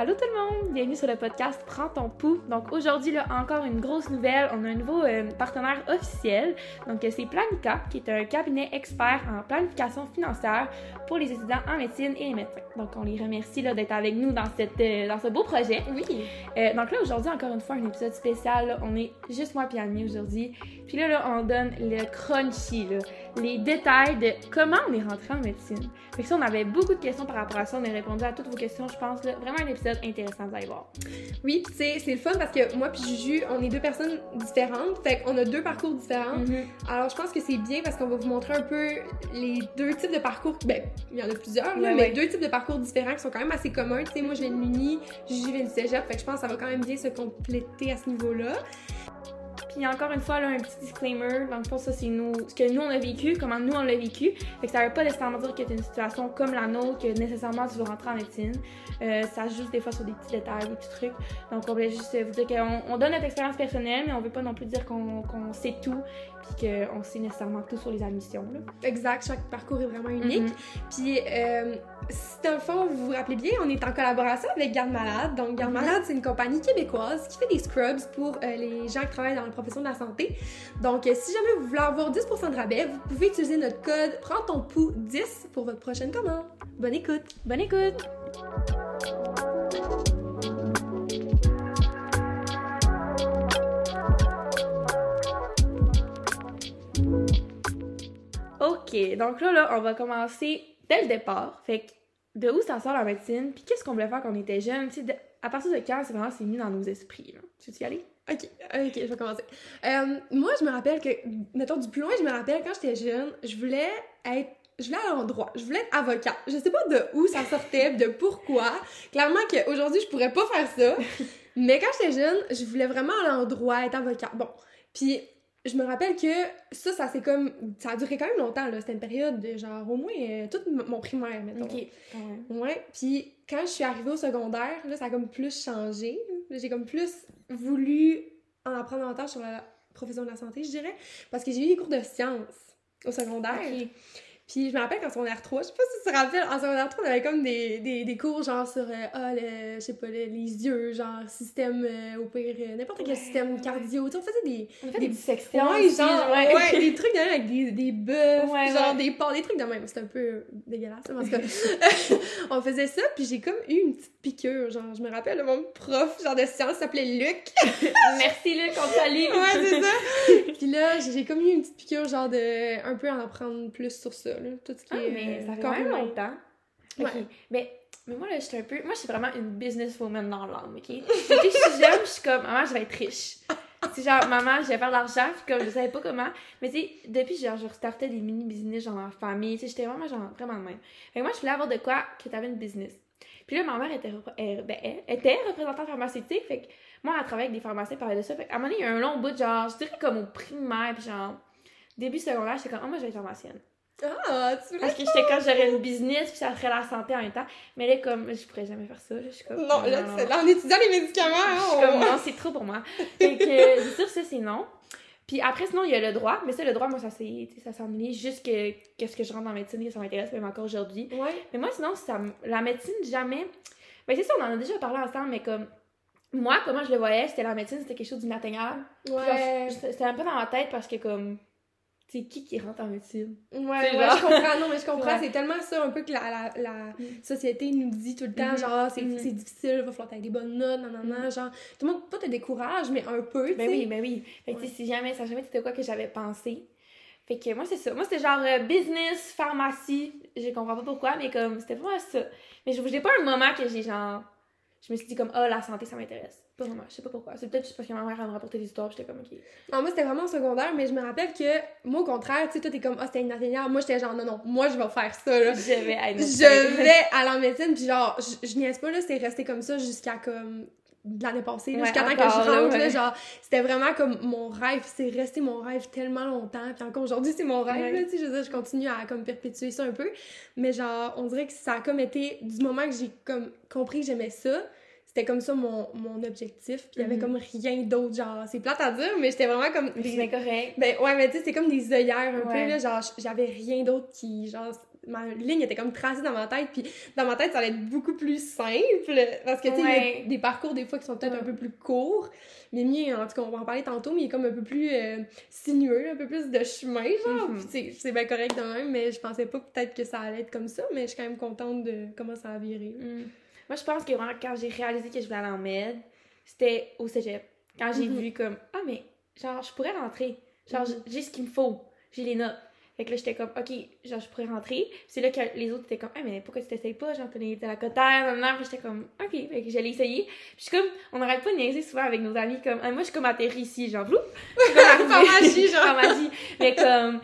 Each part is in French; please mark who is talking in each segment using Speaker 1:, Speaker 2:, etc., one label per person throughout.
Speaker 1: Allô tout le monde, bienvenue sur le podcast Prends ton pouls. Donc aujourd'hui, là, encore une grosse nouvelle, on a un nouveau euh, partenaire officiel. Donc euh, c'est Planica, qui est un cabinet expert en planification financière pour les étudiants en médecine et les médecins. Donc on les remercie là, d'être avec nous dans, cette, euh, dans ce beau projet.
Speaker 2: Oui.
Speaker 1: Euh, donc là, aujourd'hui, encore une fois, un épisode spécial. là. On est juste moi et Annie aujourd'hui. Puis là, là, on donne le crunchy, là, les détails de comment on est rentré en médecine. Fait que ça, on avait beaucoup de questions par rapport à ça. On a répondu à toutes vos questions, je pense. Là. Vraiment un épisode intéressant, vous allez voir.
Speaker 2: Oui, c'est c'est le fun parce que moi puis Juju, on est deux personnes différentes, fait qu'on a deux parcours différents. Alors je pense que c'est bien parce qu'on va vous montrer un peu les deux types de parcours. Ben, il y en a plusieurs, là,
Speaker 1: Ouais,
Speaker 2: mais
Speaker 1: ouais.
Speaker 2: deux types de parcours différents qui sont quand même assez communs. Tu sais, moi je viens de l'Uni, Juju vient du Cégep, fait que je pense que ça va quand même bien se compléter à ce niveau-là.
Speaker 1: Puis encore une fois, là, un petit disclaimer. Dans le ça, c'est nous, ce que nous, on a vécu, comment nous, on l'a vécu. Fait que ça veut pas nécessairement dire que t'es une situation comme la nôtre, que nécessairement tu veux rentrer en médecine. Euh, ça juste des fois sur des petits détails, des petits trucs. Donc, on voulait juste vous dire qu'on on donne notre expérience personnelle, mais on veut pas non plus dire qu'on sait tout, puis qu'on sait nécessairement tout sur les admissions. Là.
Speaker 2: Exact, chaque parcours est vraiment unique.
Speaker 1: Mhm.
Speaker 2: Puis, euh, si dans le fond, vous vous rappelez bien, on est en collaboration avec Garde Malade. Donc, Garde
Speaker 1: Mhm.
Speaker 2: Malade, c'est une compagnie québécoise qui fait des scrubs pour euh, les gens qui travaillent dans la profession de la santé. Donc, euh, si jamais vous voulez avoir 10% de rabais, vous pouvez utiliser notre code Prends ton pouls 10 pour votre prochaine commande. Bonne écoute!
Speaker 1: Bonne écoute! Ok, donc là, là, on va commencer dès le départ. Fait que, de où ça sort la médecine, puis qu'est-ce qu'on voulait faire quand on était jeune, tu à partir de quand c'est vraiment c'est mis dans nos esprits, là? Tu veux y aller?
Speaker 2: Ok, ok, je vais commencer. Euh, moi, je me rappelle que, mettons, du plus loin, je me rappelle quand j'étais jeune, je voulais être. Je voulais aller en droit, je voulais être avocat. Je sais pas de où ça sortait, de pourquoi. Clairement qu'aujourd'hui, je pourrais pas faire ça. Mais quand j'étais jeune, je voulais vraiment aller en droit, être avocat. Bon. Puis, je me rappelle que ça, ça c'est comme. Ça a duré quand même longtemps, là. C'était une période de genre au moins euh, tout m- mon primaire, mettons.
Speaker 1: Ok.
Speaker 2: Ouais, puis quand je suis arrivée au secondaire, là, ça a comme plus changé. J'ai comme plus voulu en apprendre davantage sur la profession de la santé, je dirais, parce que j'ai eu des cours de sciences au secondaire. Puis je me rappelle qu'en secondaire 3, je sais pas si tu te rappelles, en secondaire 3, on avait comme des, des, des cours genre sur, euh, ah, le- je sais pas, le- les yeux, genre système, euh, au pire, euh, n'importe quel
Speaker 1: Ouais,
Speaker 2: système
Speaker 1: ouais.
Speaker 2: cardio. Tu sais, on faisait des,
Speaker 1: On fait
Speaker 2: Des-
Speaker 1: des dissections.
Speaker 2: Ouais, genre,
Speaker 1: ouais.
Speaker 2: ouais, des trucs de même avec des, des bœufs, genre des porcs, des trucs de même. C'était un peu dégueulasse, hein, parce que on faisait ça, puis j'ai comme eu une petite piqûre. Genre, je me rappelle, mon prof, genre de sciences, s'appelait Luc.
Speaker 1: Merci, Luc, on salue.
Speaker 2: ouais, c'est ça. puis là, j'ai j'ai comme eu une petite piqûre, genre de. un peu en apprendre plus sur ça, là. Tout ce qui
Speaker 1: Ah,
Speaker 2: est.
Speaker 1: mais
Speaker 2: euh,
Speaker 1: ça fait quand même longtemps. Ok.
Speaker 2: Ouais.
Speaker 1: Mais, mais moi, là, je suis un peu. Moi, je suis vraiment une businesswoman dans l'âme, ok? Depuis que je suis jeune, je suis comme, maman, je vais être riche. C'est genre, maman, je vais faire de l'argent, puis comme, je savais pas comment. Mais tu sais, depuis, genre, je restartais des mini-business, genre, en famille, tu sais, j'étais vraiment, genre, vraiment de même. Fait que moi, je voulais avoir de quoi que t'avais une business. Puis là, ma mère était, euh, ben, elle était représentante pharmaceutique, fait que moi, elle travaillait avec des pharmaciens, elle parlait de ça. Fait qu'à un moment donné, il y a un long bout, de genre, je dirais comme au primaire, puis genre, début secondaire, j'étais comme, oh, moi, je vais être pharmacienne.
Speaker 2: Ah, tu.
Speaker 1: Parce que j'étais quand j'aurais une business, puis ça ferait la santé en même temps. Mais là, comme, je pourrais jamais faire ça. là, Je suis comme.
Speaker 2: Non, là, tu fais- là, en étudiant les médicaments,
Speaker 1: Je
Speaker 2: hein,
Speaker 1: suis comme,
Speaker 2: on-
Speaker 1: non, c'est trop pour moi. Fait que, euh, c'est sûr, ça, c'est non. Puis après, sinon, il y a le droit. Mais ça, le droit, moi, ça sais, ça amené juste que, qu'est-ce que je rentre en médecine, que ça m'intéresse, même encore aujourd'hui.
Speaker 2: Ouais.
Speaker 1: Mais moi, sinon, ça, la médecine, jamais. Ben, c'est ça, on en a déjà parlé ensemble, mais comme. Moi, comment je le voyais, c'était la médecine, c'était quelque chose d'inatteignable.
Speaker 2: Ouais.
Speaker 1: C'était un peu dans ma tête parce que, comme. Sais, qui qui rentre en médecine?
Speaker 2: Ouais,
Speaker 1: C'est
Speaker 2: ouais, je comprends. Non, mais je comprends.
Speaker 1: Ouais.
Speaker 2: C'est tellement ça un peu que la, la, la
Speaker 1: Mm.
Speaker 2: société nous dit tout le temps,
Speaker 1: Mhm.
Speaker 2: genre, c'est c'est difficile, il va falloir t'aies des bonnes notes, non, non, non, genre, tout le monde, pas te décourage, mais un peu, tu
Speaker 1: Ben oui, ben oui. Fait que,
Speaker 2: Ouais.
Speaker 1: si jamais, ça jamais été quoi que j'avais pensé. Fait que moi, c'est ça. Moi, c'était genre euh, business, pharmacie. Je comprends pas pourquoi, mais comme, c'était vraiment ça. Mais je j'ai pas un moment que j'ai genre. Je me suis dit comme, ah, la santé, ça m'intéresse. Pas vraiment, je sais pas pourquoi. C'est peut-être juste parce que ma mère, elle me rapportait des histoires, j'étais comme, ok.
Speaker 2: Non, moi, c'était vraiment au secondaire, mais je me rappelle que, moi, au contraire, tu sais, toi, t'es comme, ah, c'était inatteignable. Moi, j'étais genre, non, non, moi, je vais faire ça, là.
Speaker 1: Je vais être
Speaker 2: Je vais aller en médecine, puis genre, je, je niaise pas, là, c'est resté comme ça jusqu'à comme de l'année passée, là,
Speaker 1: Ouais,
Speaker 2: jusqu'à temps que je
Speaker 1: là,
Speaker 2: rentre, là,
Speaker 1: ouais.
Speaker 2: genre, c'était vraiment comme mon rêve, c'est resté mon rêve tellement longtemps, puis encore aujourd'hui, c'est mon rêve,
Speaker 1: Ouais.
Speaker 2: là, tu sais, je veux dire, je continue à comme perpétuer ça un peu, mais genre, on dirait que ça a comme été, du moment que j'ai comme compris que j'aimais ça, c'était comme ça mon, mon objectif, puis il y avait
Speaker 1: Mhm.
Speaker 2: comme rien d'autre, genre, c'est plate à dire, mais j'étais vraiment comme... Des-
Speaker 1: c'est correct.
Speaker 2: ben ouais, mais tu sais, c'est comme des œillères un
Speaker 1: Ouais.
Speaker 2: peu, là, genre, j'avais rien d'autre qui, genre, ma ligne était comme tracée dans ma tête, puis dans ma tête, ça allait être beaucoup plus simple, parce que, tu sais,
Speaker 1: Ouais.
Speaker 2: il y a des parcours, des fois, qui sont peut-être
Speaker 1: Ouais.
Speaker 2: un peu plus courts, mais mien, en tout cas, on va en parler tantôt, mais il est comme un peu plus euh, sinueux, un peu plus de chemin, genre, puis c'est- c'est bien correct de même, mais je pensais pas peut-être que ça allait être comme ça, mais je suis quand même contente de comment ça a viré.
Speaker 1: Mm. Moi, je pense que vraiment, quand j'ai réalisé que je voulais aller en med, c'était au cégep. Quand j'ai
Speaker 2: Mhm.
Speaker 1: vu comme, ah, mais genre, je pourrais rentrer. Genre,
Speaker 2: Mhm.
Speaker 1: j'ai ce qu'il me faut. J'ai les notes. Fait que là, j'étais comme, ok, genre, je pourrais rentrer. Puis c'est là que les autres étaient comme, ah, mais pourquoi tu t'essayes pas? Genre, les- t'as la cotère, nan, nan. Puis j'étais comme, ok. Fait que j'allais essayer. Puis je suis comme, on n'arrête pas de niaiser souvent avec nos amis, comme, ah, moi, je suis comme atterri ici, genre, vloup.
Speaker 2: Pharmacie, genre.
Speaker 1: Pharmacie. Mais comme,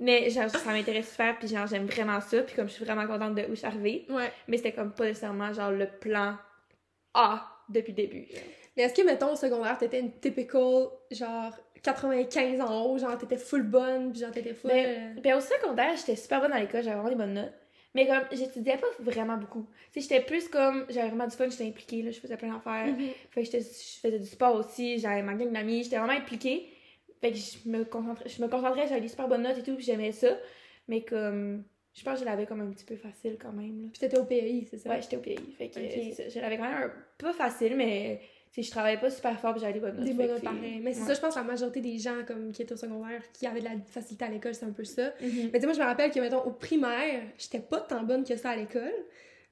Speaker 1: mais genre, ça m'intéresse super. Puis genre, j'aime vraiment ça. Puis comme, je suis vraiment contente de où je suis arrivée.
Speaker 2: Ouais.
Speaker 1: Mais c'était comme pas nécessairement genre le plan A depuis le début.
Speaker 2: Mais est-ce que, mettons, au secondaire, t'étais une typical, genre, 95 en haut, genre, t'étais full bonne, puis genre, t'étais full...
Speaker 1: Ben, ben, au secondaire, j'étais super bonne à l'école, j'avais vraiment des bonnes notes. Mais comme, j'étudiais pas vraiment beaucoup. Tu sais, j'étais plus comme, j'avais vraiment du fun, j'étais impliquée, là, je faisais plein d'affaires.
Speaker 2: euh, mhm.
Speaker 1: Fait que je faisais du sport aussi, j'avais ma gang d'amis, j'étais vraiment impliquée. Fait que je me concentrais, je me concentrais, j'avais des super bonnes notes et tout, j'aimais ça. Mais comme, je pense que je l'avais comme un petit peu facile quand même, là.
Speaker 2: Puis t'étais au PAI, c'est ça?
Speaker 1: Ouais, j'étais au pays. Fait que
Speaker 2: Ok.
Speaker 1: c'est ça, je l'avais quand même un peu facile, mais sais, je travaillais pas super fort, j'avais des bonnes notes.
Speaker 2: Des bonnes notes pareil. Mais c'est
Speaker 1: ouais.
Speaker 2: ça, je pense que la majorité des gens comme, qui étaient au secondaire, qui avaient de la facilité à l'école, c'est un peu ça.
Speaker 1: Mhm.
Speaker 2: Mais tu sais, moi, je me rappelle que, mettons, au primaire, j'étais pas tant bonne que ça à l'école.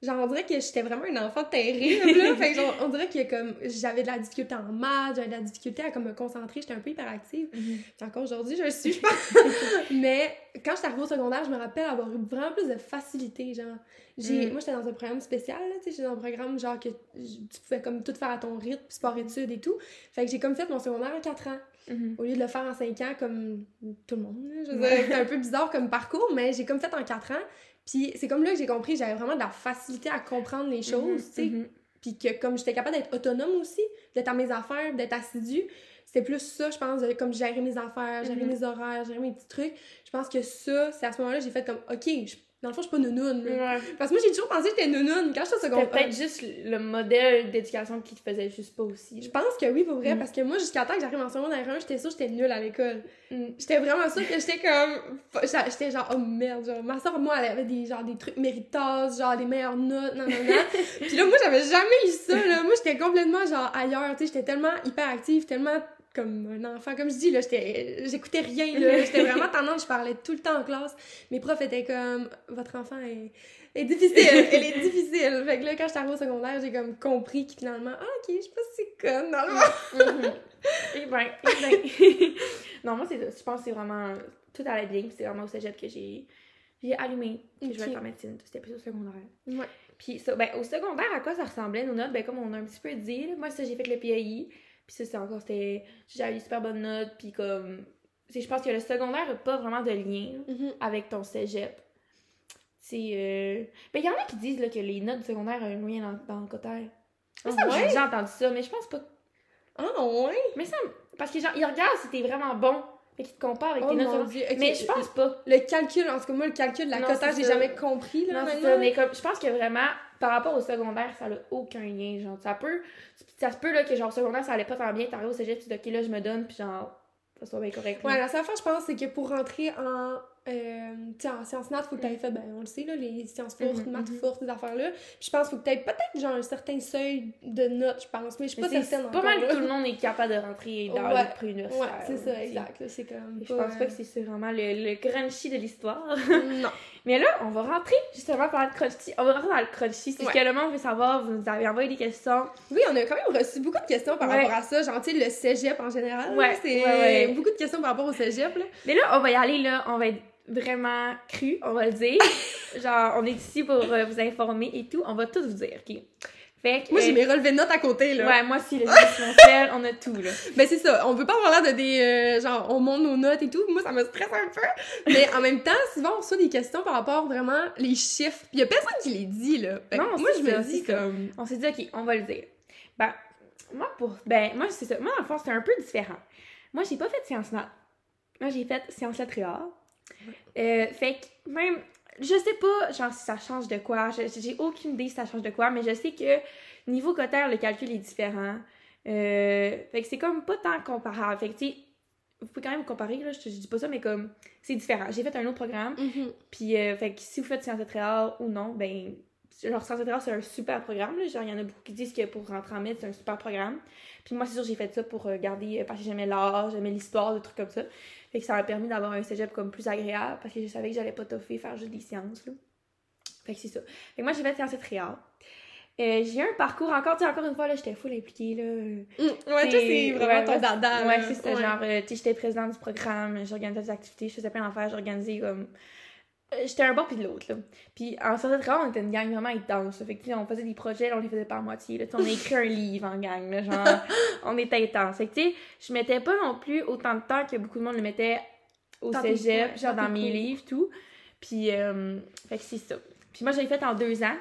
Speaker 2: Genre, on dirait que j'étais vraiment un enfant terrible, là. fait que, genre, on dirait que, comme, j'avais de la difficulté en maths, j'avais de la difficulté à, comme, me concentrer, j'étais un peu hyperactive.
Speaker 1: Mhm.
Speaker 2: Puis encore aujourd'hui, je le suis, je pense. Mais quand j'étais arrivée au secondaire, je me rappelle avoir eu vraiment plus de facilité, genre. J'ai,
Speaker 1: Mm.
Speaker 2: Moi, j'étais dans un programme spécial, là, tu sais, j'étais dans un programme, genre, que tu pouvais, comme, tout faire à ton rythme, sport-études et tout. Fait que j'ai, comme, fait mon secondaire en 4 ans.
Speaker 1: Mhm.
Speaker 2: Au lieu de le faire en 5 ans, comme tout le monde. Je veux
Speaker 1: Ouais.
Speaker 2: dire, c'était un peu bizarre comme parcours, mais j'ai, comme, fait en 4 ans. Puis c'est comme là que j'ai compris j'avais vraiment de la facilité à comprendre les choses, tu sais.
Speaker 1: Mhm.
Speaker 2: Puis que comme j'étais capable d'être autonome aussi, d'être à mes affaires, d'être assidue, c'était plus ça, je pense, de comme gérer mes affaires, gérer
Speaker 1: Mhm.
Speaker 2: mes horaires, gérer mes petits trucs. Je pense que ça, c'est à ce moment-là que j'ai fait comme, OK, je- dans le fond, je suis pas nounoune. là.
Speaker 1: Ouais.
Speaker 2: Parce que moi, j'ai toujours pensé que j'étais nounoune quand j'étais au
Speaker 1: C'était
Speaker 2: secondaire.
Speaker 1: peut-être juste le modèle d'éducation qui te faisait juste pas aussi.
Speaker 2: Je pense que oui, pour vrai,
Speaker 1: Mm.
Speaker 2: parce que moi, jusqu'à temps que j'arrive en secondaire 1, j'étais sûre que j'étais nulle à l'école.
Speaker 1: Mm.
Speaker 2: J'étais vraiment sûre que j'étais comme. J'étais genre, oh merde, genre, ma soeur, moi, elle avait des, genre, des trucs méritos, genre, des meilleures notes, non, non, non. Puis là, moi, j'avais jamais eu ça, là. Moi, j'étais complètement, genre, ailleurs, tu sais, j'étais tellement hyperactive, tellement comme un enfant. Comme je dis, là. J'écoutais rien, là. J'étais vraiment tendance, je parlais tout le temps en classe. Mes profs étaient comme, votre enfant est. est difficile, elle est difficile. Fait que là, quand j'étais arrivée au secondaire, j'ai comme compris que finalement, ah, ok, je suis pas si conne dans le.
Speaker 1: Mhm. Eh ben, eh ben. non, moi, c'est. Je pense que c'est vraiment. Tout allait bien, puis c'est vraiment au cégep que j'ai. J'ai allumé que je voulais être en médecine. C'était plus au secondaire.
Speaker 2: Ouais.
Speaker 1: Puis ça, ben, au secondaire, à quoi ça ressemblait nos notes? Ben, comme on a un petit peu dit, là, moi, ça, j'ai fait le PAI. Puis ça, c'est encore, c'était. J'avais des super bonnes notes, puis comme. c'est- Je pense que le secondaire n'a pas vraiment de lien
Speaker 2: Mhm.
Speaker 1: avec ton cégep. C'est. Euh... Ben, il y en a qui disent là, que les notes du secondaire ont un moyen dans, dans le cotère.
Speaker 2: Ah
Speaker 1: Ça, J'ai
Speaker 2: ouais?
Speaker 1: déjà entendu ça, mais je pense pas.
Speaker 2: Ah, ouais?
Speaker 1: Mais ça. Parce que genre, ils regardent si t'es vraiment bon. Fait qu'ils te comparent avec
Speaker 2: Oh
Speaker 1: tes notes Mais je pense pas.
Speaker 2: Le calcul, en tout cas, moi, le calcul de la
Speaker 1: Non,
Speaker 2: cotage, j'ai jamais compris, là,
Speaker 1: Non, ça. Mais comme, je pense que vraiment, par rapport au secondaire, ça n'a aucun lien. Genre, ça peut. Ça se peut là que genre, au secondaire, ça allait pas tant bien. T'arrives au cégep, tu dis, ok, là, je me donne, puis genre, ça soit bien correct.
Speaker 2: Ouais, la seule fois, je pense, c'est que pour rentrer en, euh, en sciences nat, faut que tu aies fait, ben, on le sait, là, les sciences fortes,
Speaker 1: Mhm,
Speaker 2: maths
Speaker 1: mhm.
Speaker 2: fortes, ces affaires-là. Puis je pense qu'il faut que tu peut-être, genre, un certain seuil de notes, je pense. Mais je suis pas
Speaker 1: c'est
Speaker 2: certaine
Speaker 1: pas mal
Speaker 2: là.
Speaker 1: tout le monde est capable de rentrer dans
Speaker 2: Ouais.
Speaker 1: le pré-universitaire.
Speaker 2: Ouais, c'est ça, exact. là, C'est comme.
Speaker 1: Je pense pas que c'est vraiment le, le crunchy de l'histoire.
Speaker 2: Non.
Speaker 1: Mais là, on va rentrer justement par le crunchy. On va rentrer dans le crunchy. C'est
Speaker 2: Ouais.
Speaker 1: ce que le monde veut savoir. Vous nous avez envoyé des questions.
Speaker 2: Oui, on a quand même reçu beaucoup de questions par
Speaker 1: Ouais.
Speaker 2: rapport à ça. Genre, tu sais, le cégep en général.
Speaker 1: Ouais,
Speaker 2: C'est beaucoup de questions par rapport au cégep, là.
Speaker 1: Mais là, on va y aller, là. On va être vraiment cru, on va le dire. Genre, on est ici pour euh, vous informer et tout. On va tout vous dire, OK? Fait que...
Speaker 2: Moi, j'ai mes relevés de notes à côté, là.
Speaker 1: Ouais, moi aussi, le sur mon sel, on a tout, là.
Speaker 2: Ben c'est ça, on veut pas avoir l'air de des euh, genre on monte nos notes et tout, moi ça me stresse un peu. Mais en même temps, souvent on reçoit des questions par rapport vraiment les chiffres. Puis y a personne qui les dit là. Fait
Speaker 1: Non,
Speaker 2: moi je me dis comme
Speaker 1: On s'est dit, OK, on va le dire. Ben, moi, pour... Ben, moi, c'est ça. Moi, le fond, c'est un peu différent. Moi, j'ai pas fait sciences nat. Moi, j'ai fait sciences arts. Euh, fait que même... Je sais pas, genre, si ça change de quoi. J'ai aucune idée si ça change de quoi, mais je sais que niveau cotère, le calcul est différent. Euh, fait que c'est comme pas tant comparable. Fait que, tu sais, vous pouvez quand même comparer, là, je, te- je dis pas ça, mais comme, c'est différent. J'ai fait un autre programme,
Speaker 2: Mhm.
Speaker 1: puis, euh, fait que si vous faites Sciences Tréhard ou non, ben, genre, Sciences c'est un super programme, là. Genre, il y en a beaucoup qui disent que pour rentrer en maître, c'est un super programme. Puis moi, c'est sûr, j'ai fait ça pour euh, garder, euh, parce que j'aimais l'art, j'aimais l'histoire, des trucs comme ça. Fait que ça m'a permis d'avoir un cégep comme plus agréable, parce que je savais que j'allais pas toffer faire juste des sciences, là. Fait que c'est ça. Fait que moi, j'ai fait Sciences Tréhard. Euh, j'ai eu un parcours encore, tu sais, encore une fois, là, j'étais full impliquée, là.
Speaker 2: Mm. Ouais, toi,
Speaker 1: C'est-
Speaker 2: vraiment ton dada.
Speaker 1: Ouais, c'est ça.
Speaker 2: Ouais.
Speaker 1: Genre, euh, tu sais, j'étais présidente du programme, j'organisais des activités, je faisais plein d'affaires, j'organisais comme. Euh, J'étais un bord puis de l'autre, là. Puis en sortie de travail, on était une gang vraiment intense. Fait que, on faisait des projets, là, on les faisait pas à moitié, là. On a écrit un livre en gang, là. Genre, on était intense. Fait que, tu sais, je mettais pas non plus autant de temps que beaucoup de monde le mettait au
Speaker 2: tes-
Speaker 1: cégep, genre
Speaker 2: dans
Speaker 1: mes livres, tout. Puis, euh, fait que c'est ça. Puis moi, je l'ai fait en deux ans.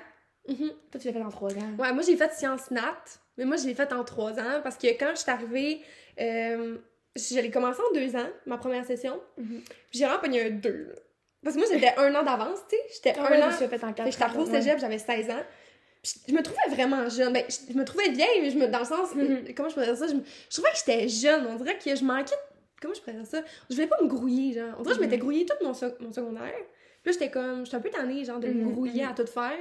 Speaker 2: Mhm.
Speaker 1: Toi, tu l'as fait en trois ans.
Speaker 2: Ouais, moi j'ai fait sciences nat, mais moi je l'ai fait en trois ans parce que quand je suis arrivée, euh, j'allais commencer en deux ans, ma première session, puis j'ai vraiment pogné un deux. Parce que moi j'étais un an d'avance, tu sais, j'étais
Speaker 1: Ah
Speaker 2: un an.
Speaker 1: je fait en
Speaker 2: Fait
Speaker 1: quatre
Speaker 2: que j'étais arrivée au
Speaker 1: ans, ouais.
Speaker 2: cégep, j'avais 16 ans. Puis je me trouvais vraiment jeune. Ben, je, je me trouvais vieille, mais je me, dans le sens.
Speaker 1: Mhm.
Speaker 2: Comment je pourrais dire ça? Je, me- je trouvais que j'étais jeune. On dirait que je manquais. Comment je pourrais dire ça? Je voulais pas me grouiller, genre. On dirait que je m'étais
Speaker 1: Mhm.
Speaker 2: grouillée tout mon, sec- mon secondaire. Puis j'étais comme. J'étais un peu tannée, genre, de me
Speaker 1: Mhm,
Speaker 2: grouiller à tout faire.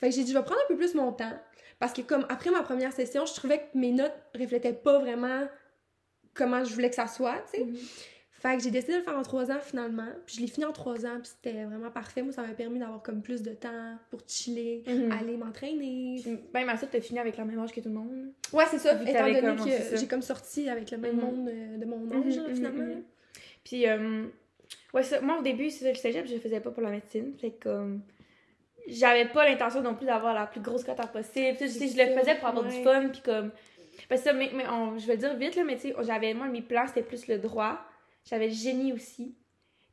Speaker 2: Fait que j'ai dit, je vais prendre un peu plus mon temps. Parce que, comme, après ma première session, je trouvais que mes notes reflétaient pas vraiment comment je voulais que ça soit, tu sais. Fait que j'ai décidé de le faire en trois ans finalement. Puis je l'ai fini en trois ans, puis c'était vraiment parfait. Moi, ça m'a permis d'avoir comme plus de temps pour chiller,
Speaker 1: Mhm.
Speaker 2: aller m'entraîner.
Speaker 1: Même à ça, t'as fini avec la même âge que tout le monde.
Speaker 2: Ouais, c'est ça. Étant donné
Speaker 1: comme-
Speaker 2: que j'ai comme sorti avec le même
Speaker 1: Mhm.
Speaker 2: monde euh, de mon
Speaker 1: Mhm,
Speaker 2: âge,
Speaker 1: mhm,
Speaker 2: finalement.
Speaker 1: Puis, euh, ouais, ça, moi au début, c'est ça, le cégep, je le faisais pas pour la médecine. Fait que, comme, j'avais pas l'intention non plus d'avoir la plus grosse cote possible. Tu sais, je le faisais pour avoir
Speaker 2: ouais.
Speaker 1: du fun, puis comme. Parce que mais, mais on- je vais le dire vite, là, mais tu sais, j'avais, moi, mes plans, c'était plus le droit. J'avais le génie aussi.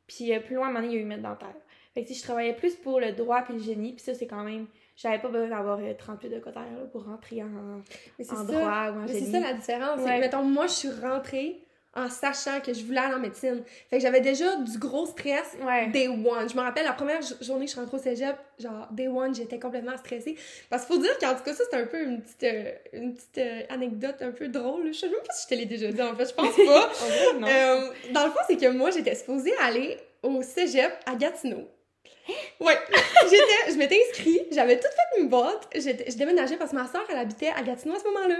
Speaker 1: Puis euh, plus loin, à un moment donné, il y a eu maître dentaire. Fait que, sais, je travaillais plus pour le droit puis le génie, puis ça, c'est quand même. J'avais pas besoin d'avoir euh, 38 de cotère là, pour rentrer en, en
Speaker 2: ça.
Speaker 1: droit ou en
Speaker 2: Mais
Speaker 1: génie.
Speaker 2: c'est ça la différence. C'est
Speaker 1: Ouais.
Speaker 2: que, mettons, moi, je suis rentrée en sachant que je voulais aller en médecine. Fait que j'avais déjà du gros stress
Speaker 1: Ouais.
Speaker 2: Day one. Je me rappelle la première jo- journée que je suis rentrée au cégep, genre day one, j'étais complètement stressée. Parce qu'il faut dire qu'en tout cas, ça c'est un peu une petite, euh, une petite euh, anecdote un peu drôle. Je sais même pas si je te l'ai déjà dit en fait, je pense pas.
Speaker 1: En vrai, non.
Speaker 2: Euh, dans le fond, c'est que moi j'étais supposée aller au cégep à Gatineau. Ouais, j'étais, je m'étais inscrite, j'avais tout fait mes boîtes, je déménageais parce que ma soeur elle habitait à Gatineau à ce moment-là.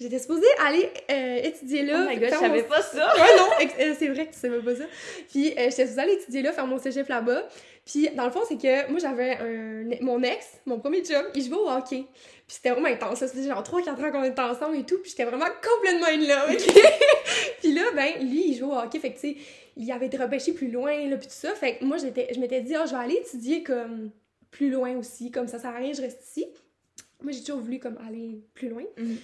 Speaker 2: J'étais supposée aller euh, étudier là.
Speaker 1: oh my god, je
Speaker 2: faire mon
Speaker 1: savais pas ça!
Speaker 2: Ouais, non, euh, c'est vrai que tu savais pas ça. Puis, euh, j'étais supposée aller étudier là, faire mon cégep là-bas. Puis, dans le fond, c'est que moi, j'avais un... Mon ex, mon premier chum, il jouait au hockey. Puis, c'était vraiment intense. là. C'était genre 3-4 ans qu'on était ensemble et tout. Puis, j'étais vraiment complètement in love, puis là, ben, lui, il jouait au hockey. Fait que, tu sais, il avait été repêché plus loin, là, puis tout ça. Fait que moi, j'étais, je m'étais dit, ah, je vais aller étudier comme plus loin aussi. Comme ça sert à rien, je reste ici. Moi, j'ai toujours voulu comme aller plus loin.
Speaker 1: Mhm.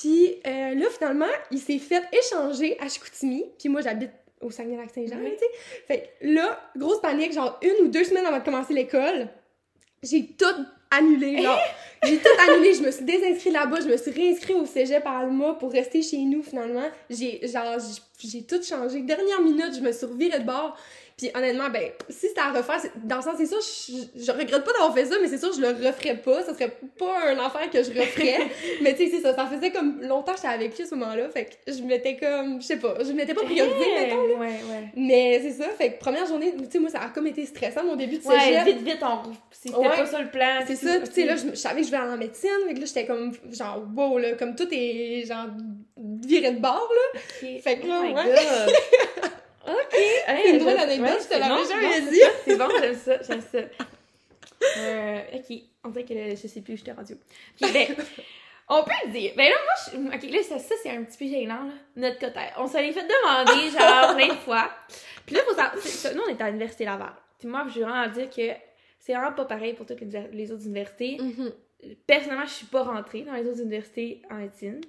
Speaker 2: Puis euh, là, finalement, il s'est fait échanger à Chicoutimi. Puis moi, j'habite au Saguenay-Lac-Saint-Jean,
Speaker 1: Oui.
Speaker 2: tu sais. Fait que là, grosse panique, genre une ou deux semaines avant de commencer l'école, j'ai tout annulé, genre. j'ai tout annulé, je me suis désinscrite là-bas, je me suis réinscrite au cégep à Alma pour rester chez nous, finalement. J'ai, genre, j'ai- j'ai tout changé. Dernière minute, je me suis revirée de bord. Puis honnêtement, ben, si c'était à refaire, dans le sens, c'est sûr, je, je regrette pas d'avoir fait ça, mais c'est sûr, je le referais pas. Ça serait pas un affaire que je referais. mais tu sais, c'est ça, ça faisait comme longtemps que j'étais avec lui à ce moment-là. Fait que je m'étais comme, je sais pas, je m'étais pas priorisée,
Speaker 1: Hey!
Speaker 2: mettons.
Speaker 1: Ouais, ouais.
Speaker 2: Mais c'est ça, fait que première journée, tu sais, moi, ça a comme été stressant mon début de
Speaker 1: Ouais,
Speaker 2: cégep.
Speaker 1: vite, vite, on... c'était
Speaker 2: Ouais.
Speaker 1: pas ça le plan.
Speaker 2: C'est ça, puis tu sais, là, je, je savais que je voulais aller en médecine, fait que là, j'étais comme, genre, wow, là, comme tout est, genre, viré de bord, là. Fait que là,
Speaker 1: Oh my
Speaker 2: ouais.
Speaker 1: God. ok. Hey,
Speaker 2: C'est une drôle
Speaker 1: je-
Speaker 2: d'anecdote, je te l'avais jamais dit.
Speaker 1: C'est bon, j'aime ça, j'aime ça. Euh, ok, on dirait que le- je sais plus où j'étais rendue. Ok, ben, on peut le dire. Ben là, moi, je... ok, là, ça, ça c'est un petit peu gênant, là, notre cotère. On se l'est fait demander, genre, plein de fois. Puis là, faut savoir, nous, on est à l'Université Laval. Puis moi, je veux vraiment dire que c'est vraiment pas pareil pour toutes les, les autres universités.
Speaker 2: Mhm.
Speaker 1: personnellement, je suis pas rentrée dans les autres universités en médecine.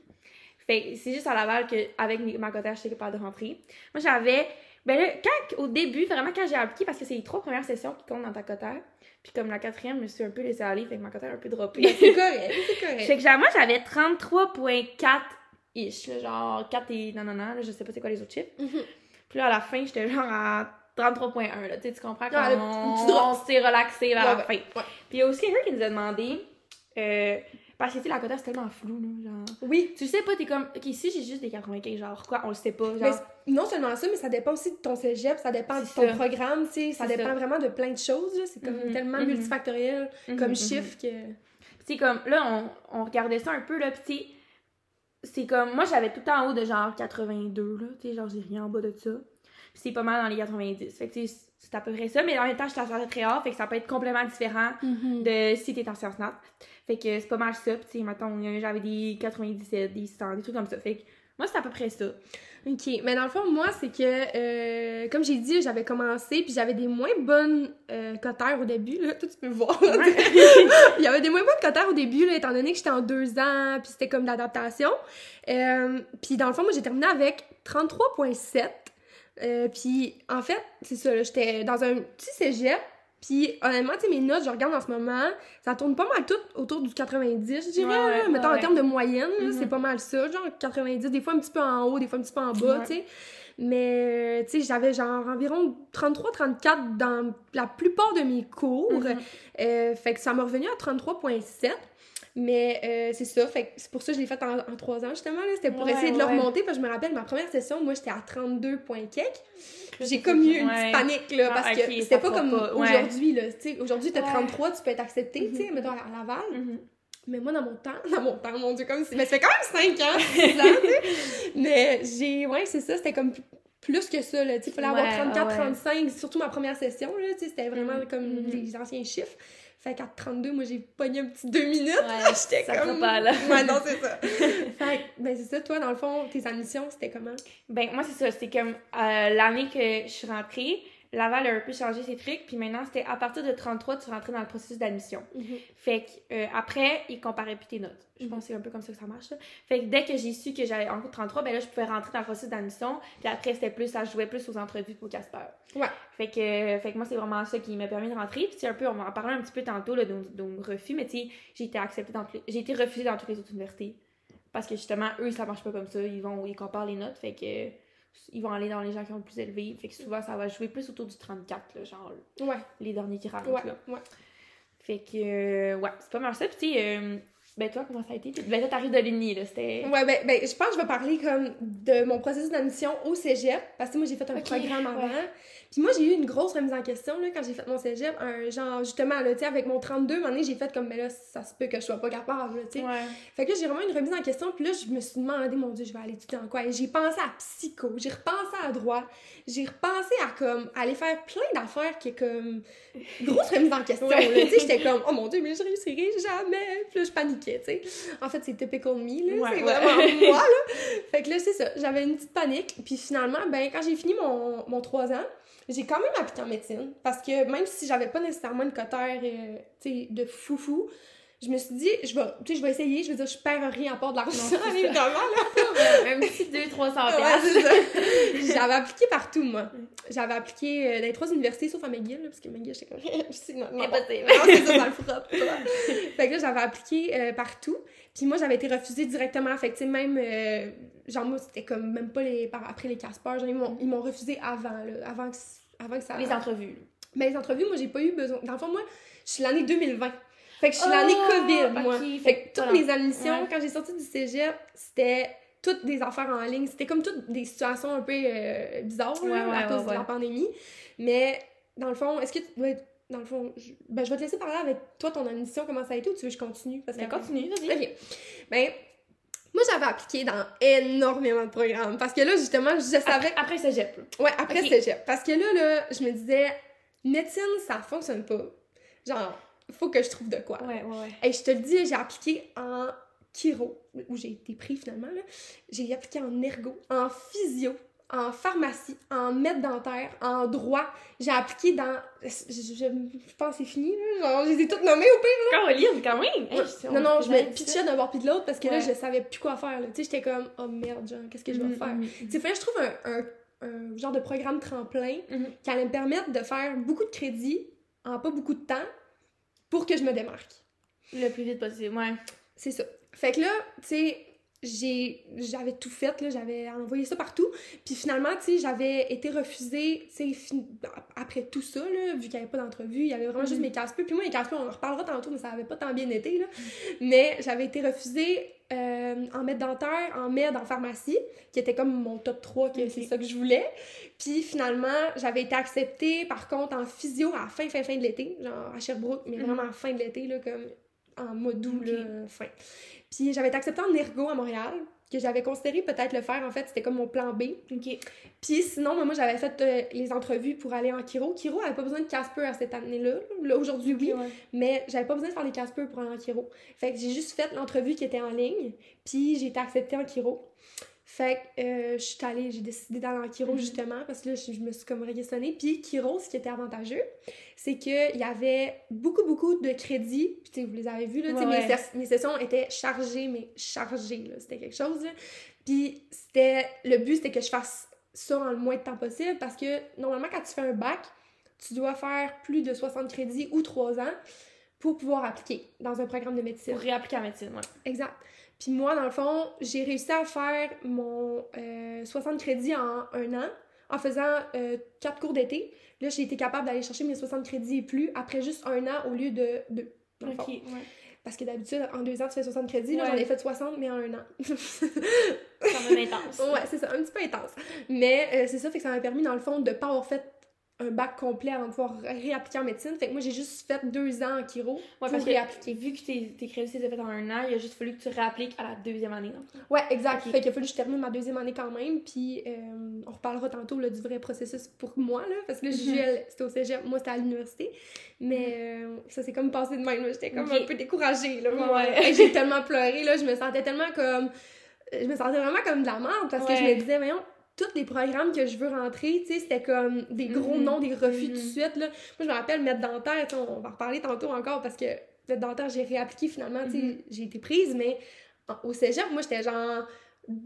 Speaker 1: Fait que c'est juste à Laval qu'avec ma cotère, j'étais capable de rentrer. Moi, j'avais. Ben là, quand, au début, vraiment, quand j'ai appliqué, parce que c'est les trois premières sessions qui comptent dans ta cotère, puis comme la quatrième, je me suis un peu laissée aller, fait que ma cotère a un peu droppé.
Speaker 2: Ben, c'est correct, c'est correct.
Speaker 1: fait que moi, j'avais 33.4 ish, genre 4 et non, non, non, là, je sais pas c'est quoi les autres chiffres.
Speaker 2: Mhm.
Speaker 1: Puis là, à la fin, j'étais genre à 33.1, là, tu sais, tu comprends, quand
Speaker 2: drop.
Speaker 1: on s'est relaxé vers
Speaker 2: Ouais,
Speaker 1: la
Speaker 2: ouais,
Speaker 1: fin.
Speaker 2: ouais.
Speaker 1: Puis il y a aussi quelqu'un qui nous a demandé, euh, Parce que, tu sais, la cote c'est tellement flou, là. Genre.
Speaker 2: Oui.
Speaker 1: Tu sais pas, t'es comme, ok, ici j'ai juste des 95, genre, quoi, on le sait pas. Genre,
Speaker 2: non seulement ça, mais ça dépend aussi de ton cégep, ça dépend de ton
Speaker 1: ça.
Speaker 2: programme, tu sais, ça dépend
Speaker 1: ça.
Speaker 2: vraiment de plein de choses, là. C'est comme
Speaker 1: Mhm,
Speaker 2: tellement
Speaker 1: mhm.
Speaker 2: multifactoriel
Speaker 1: Mhm,
Speaker 2: comme chiffre que...
Speaker 1: Tu sais, comme, là, on, on regardait ça un peu, là, pis tu c'est comme, moi, j'avais tout en haut de genre 82, là, tu sais, genre, j'ai rien en bas de ça. Pis c'est pas mal dans les 90. Fait que, tu sais, c'est à peu près ça, mais en même temps, j'étais en santé très haut, fait que ça peut être complètement différent de si t'es en sciences nat. Fait que c'est pas mal ça, pis tu sais, mettons, j'avais des 97, des 100, des trucs comme ça. Fait que, moi, c'est à peu près ça.
Speaker 2: OK. Mais dans le fond, moi, c'est que, euh, comme j'ai dit, j'avais commencé, puis j'avais des moins bonnes euh, cotères au début, là. Toi, tu peux voir. là. Il y avait des moins bonnes cotères au début, là, étant donné que j'étais en deux ans, puis c'était comme de l'adaptation. Euh, puis dans le fond, moi, j'ai terminé avec 33,7. Euh, puis en fait, c'est ça, j'étais dans un petit cégep, puis honnêtement, tu sais, mes notes, je regarde en ce moment, ça tourne pas mal tout autour du 90, je dirais,
Speaker 1: Ouais, ouais,
Speaker 2: mettons en termes de moyenne,
Speaker 1: Mhm.
Speaker 2: c'est pas mal ça, genre 90, des fois un petit peu en haut, des fois un petit peu en bas, tu sais. Mais, tu sais, j'avais genre environ 33-34 dans la plupart de mes cours.
Speaker 1: Mhm.
Speaker 2: Euh, fait que ça m'a revenu à 33.7. Mais euh, c'est ça, fait c'est pour ça que je l'ai fait en, en 3 ans justement. là. C'était pour
Speaker 1: Ouais,
Speaker 2: essayer de le remonter. Parce que je me rappelle, ma première session, moi j'étais à 32 points. J'ai comme eu une
Speaker 1: ouais.
Speaker 2: petite panique là,
Speaker 1: Ah,
Speaker 2: parce que c'était pas comme aujourd'hui. Tu Aujourd'hui, t'as
Speaker 1: Ouais.
Speaker 2: 33, tu peux être accepté, tu sais,
Speaker 1: Mhm.
Speaker 2: mettons à Laval.
Speaker 1: Mhm.
Speaker 2: Mais moi, dans mon temps, dans mon temps, mon Dieu, comme si. Mais ça fait quand même 5 ans, 6 ans, tu sais. Mais j'ai. Ouais, c'est ça, c'était comme plus que ça, là. Tu sais, fallait avoir
Speaker 1: Ouais,
Speaker 2: 34,
Speaker 1: ouais.
Speaker 2: 35, surtout ma première session, là. Tu sais, c'était vraiment
Speaker 1: Mhm,
Speaker 2: comme
Speaker 1: mhm.
Speaker 2: les anciens chiffres. Fait qu'à 32, moi, j'ai pogné un petit 2 minutes.
Speaker 1: Ouais,
Speaker 2: J'étais comme.
Speaker 1: pas, là.
Speaker 2: Ouais, non, c'est ça. fait que, ben, c'est ça, toi, dans le fond, tes admissions, c'était comment?
Speaker 1: Ben, moi, c'est ça. C'était comme euh, l'année que je suis rentrée, Laval a un peu changé ses trucs, puis maintenant, c'était à partir de 33, tu rentrais dans le processus d'admission. Fait que, euh, après, ils comparaient plus tes notes. Je pense que c'est un peu comme ça que ça marche. là. Fait que dès que j'ai su que j'avais en cours 33, ben là, je pouvais rentrer dans le processus d'admission, puis après, c'était plus, ça jouait plus aux entrevues pour Casper.
Speaker 2: Ouais.
Speaker 1: Fait que, euh, fait que moi, c'est vraiment ça qui m'a permis de rentrer. Puis, un peu, on en parlait un petit peu tantôt, là, de, de mon refus, mais tu sais, j'ai été acceptée dans J'ai été refusée dans toutes les autres universités. Parce que justement, eux, ça marche pas comme ça. Ils vont, ils comparent les notes, fait que ils vont aller dans les gens qui ont le plus élevé. Fait que souvent, ça va jouer plus autour du 34, là, genre
Speaker 2: Ouais,
Speaker 1: les derniers qui rentrent.
Speaker 2: ouais,
Speaker 1: là.
Speaker 2: ouais.
Speaker 1: Fait que, euh, ouais, c'est pas mal ça. Puis, tu sais, euh, ben toi, comment ça a été? Ben toi, t'arrives de l'Uni, là, c'était...
Speaker 2: Ouais, ben, ben, je pense que je vais parler comme de mon processus d'admission au cégep, parce que moi, j'ai fait un programme avant.
Speaker 1: ouais.
Speaker 2: Puis moi, j'ai eu une grosse remise en question, là, quand j'ai fait mon cégep. Un genre, justement, là, tu sais, avec mon 32, à un j'ai fait comme, mais là, ça se peut que je sois pas capable, là, tu sais.
Speaker 1: Ouais.
Speaker 2: Fait que là, j'ai vraiment une remise en question, puis là, je me suis demandé, mon Dieu, je vais aller étudier en quoi? Et j'ai pensé à psycho, j'ai repensé à droit, j'ai repensé à comme, aller faire plein d'affaires qui est comme, grosse remise en question, là, tu sais, j'étais comme, oh mon Dieu, mais je réussirai jamais! Puis là, je paniquais, tu sais. En fait, c'est typical me, là,
Speaker 1: Ouais,
Speaker 2: c'est
Speaker 1: ouais.
Speaker 2: vraiment moi, là. Fait que là, c'est ça, j'avais une petite panique, puis finalement, ben, quand j'ai fini mon, mon 3 ans, j'ai quand même appliqué en médecine, parce que même si j'avais pas nécessairement une cotère, euh, tu sais, de foufou, je me suis dit, je vais, tu sais, je vais essayer, je veux dire, je perds rien à part de l'argent, évidemment, là.
Speaker 1: un petit 200-300
Speaker 2: Ouais. J'avais appliqué partout, moi. J'avais appliqué euh, dans les trois universités, sauf à McGill, là, parce que McGill, j'étais comme, c'est non, non,
Speaker 1: Impossible.
Speaker 2: non, c'est ça, ça le pas. Fait que là, j'avais appliqué euh, partout. Puis moi, j'avais été refusée directement. Fait que, tu sais, même, euh, genre, moi, c'était comme même pas les, après les Casper. Genre, ils m'ont, refusé avant, là, avant que, avant que ça.
Speaker 1: Les entrevues.
Speaker 2: Mais les entrevues, moi, j'ai pas eu besoin. Dans le fond, moi, je suis l'année 2020. Fait que je suis
Speaker 1: Oh,
Speaker 2: l'année COVID, moi. Fait
Speaker 1: fait
Speaker 2: que toutes mes admissions,
Speaker 1: Ouais.
Speaker 2: quand j'ai sorti du cégep, c'était toutes des affaires en ligne. C'était comme toutes des situations un peu euh, bizarres, là,
Speaker 1: Ouais,
Speaker 2: à cause de la pandémie. Mais, dans le fond, est-ce que tu dois être... Dans le fond, je... Ben, je vais te laisser parler avec toi, ton admission, comment ça a été, ou tu veux que je continue? Parce que
Speaker 1: Ben, continue, vas-y.
Speaker 2: Ok. Ben, moi, j'avais appliqué dans énormément de programmes. Parce que là, justement, je savais...
Speaker 1: Après, après le cégep.
Speaker 2: Ouais, après
Speaker 1: Ok.
Speaker 2: cégep. Parce que là, là, je me disais, médecine, ça fonctionne pas. Genre, faut que je trouve de quoi.
Speaker 1: Ouais, ouais, ouais.
Speaker 2: Et je te le dis, j'ai appliqué en chiro, où j'ai été pris finalement. là. J'ai appliqué en ergo, en physio, en pharmacie, en maître dentaire, en droit. J'ai appliqué dans. Je, je- je pense que c'est fini, là. Genre, je les ai toutes nommées au pire.
Speaker 1: Caroline, quand même! Hey,
Speaker 2: non, non, je me pitchais d'un bord puis de l'autre parce que là, je savais plus quoi faire. là. Tu sais, j'étais comme, oh merde, genre, qu'est-ce que je vais
Speaker 1: Mhm,
Speaker 2: faire?
Speaker 1: mhm,
Speaker 2: Tu sais, fallait que je trouve un, un- un genre de programme tremplin
Speaker 1: mhm.
Speaker 2: qui allait me permettre de faire beaucoup de crédits en pas beaucoup de temps pour que je me démarque.
Speaker 1: Le plus vite possible, ouais.
Speaker 2: C'est ça. Fait que là, tu sais, j'ai j'avais tout fait là j'avais envoyé ça partout puis finalement tu sais j'avais été refusée tu sais après tout ça là vu qu'il n'y avait pas d'entrevue il y avait vraiment juste
Speaker 1: Mhm.
Speaker 2: mes casse-peu puis moi les casse-peu on en reparlera tantôt mais ça avait pas tant bien été là mais j'avais été refusée euh, en med dentaire en med en pharmacie qui était comme mon top 3 que
Speaker 1: Ok.
Speaker 2: c'est ça que je voulais puis finalement j'avais été acceptée par contre en physio à la fin fin fin de l'été genre à Sherbrooke mais
Speaker 1: Mhm.
Speaker 2: vraiment à la fin de l'été là comme en mois d'août
Speaker 1: Ok.
Speaker 2: là euh, fin puis j'avais été acceptée en ergo à Montréal, que j'avais considéré peut-être le faire. En fait, c'était comme mon plan B.
Speaker 1: Ok.
Speaker 2: Puis sinon, moi, moi, j'avais fait euh, les entrevues pour aller en chiro. Chiro avait pas besoin de Casper à cette année-là. Là, aujourd'hui, oui.
Speaker 1: Ouais.
Speaker 2: Mais j'avais pas besoin de faire les Casper pour aller en chiro. Fait que j'ai juste fait l'entrevue qui était en ligne. Puis j'ai été acceptée en chiro. Fait que euh, je suis allée, j'ai décidé d'aller en chiro
Speaker 1: Mhm.
Speaker 2: justement parce que là, je, je me suis comme requestionnée. Puis chiro, ce qui était avantageux, c'est qu'il y avait beaucoup, beaucoup de crédits. Puis tu sais, vous les avez vus, là.
Speaker 1: Ouais,
Speaker 2: mes, sessions étaient chargées, mais chargées, là. C'était quelque chose, là. Puis c'était... Le but, c'était que je fasse ça en le moins de temps possible parce que normalement, quand tu fais un bac, tu dois faire plus de 60 crédits ou 3 ans pour pouvoir appliquer dans un programme de médecine.
Speaker 1: Pour réappliquer en médecine, ouais.
Speaker 2: Exact. Puis moi, dans le fond, j'ai réussi à faire mon euh, 60 crédits en un an en faisant 4 cours d'été. Là, j'ai été capable d'aller chercher mes 60 crédits et plus après juste un an au lieu de deux. dans le
Speaker 1: Ok,
Speaker 2: fond.
Speaker 1: ouais.
Speaker 2: Parce que d'habitude, en deux ans, tu fais 60 crédits. Là,
Speaker 1: Ouais.
Speaker 2: j'en ai fait 60, mais en un an.
Speaker 1: Quand même intense.
Speaker 2: ouais, c'est ça, un petit peu intense. Mais euh, c'est ça, fait que ça m'a permis, dans le fond, de pas avoir fait un bac complet avant de pouvoir réappliquer en médecine. Fait que moi, j'ai juste fait deux ans en chiro
Speaker 1: Ouais,
Speaker 2: pour
Speaker 1: parce que vu que tes, tes crédits étaient faits en un an, il a juste fallu que tu réappliques à la deuxième année. fond.
Speaker 2: Ouais, exact.
Speaker 1: Ok.
Speaker 2: Fait qu'il a fallu que je termine ma deuxième année quand même. Puis euh, on reparlera tantôt là, du vrai processus pour moi, là, parce que
Speaker 1: Mhm.
Speaker 2: JGL, c'était au cégep, moi, c'était à l'université. Mais euh, ça s'est comme passé de même. là. J'étais comme un peu découragée. Là,
Speaker 1: Ouais.
Speaker 2: J'ai tellement pleuré. Là, je me sentais tellement comme. Je me sentais vraiment comme de la merde parce que je me disais, voyons, tous les programmes que je veux rentrer, tu sais, c'était comme des gros
Speaker 1: Mhm.
Speaker 2: noms, des refus tout de
Speaker 1: Mhm.
Speaker 2: suite. Là. Moi, je me rappelle, mettre dentaire, on va en reparler tantôt encore parce que mettre dentaire, j'ai réappliqué finalement, tu sais,
Speaker 1: Mhm.
Speaker 2: j'ai été prise, mais au cégep, moi, j'étais genre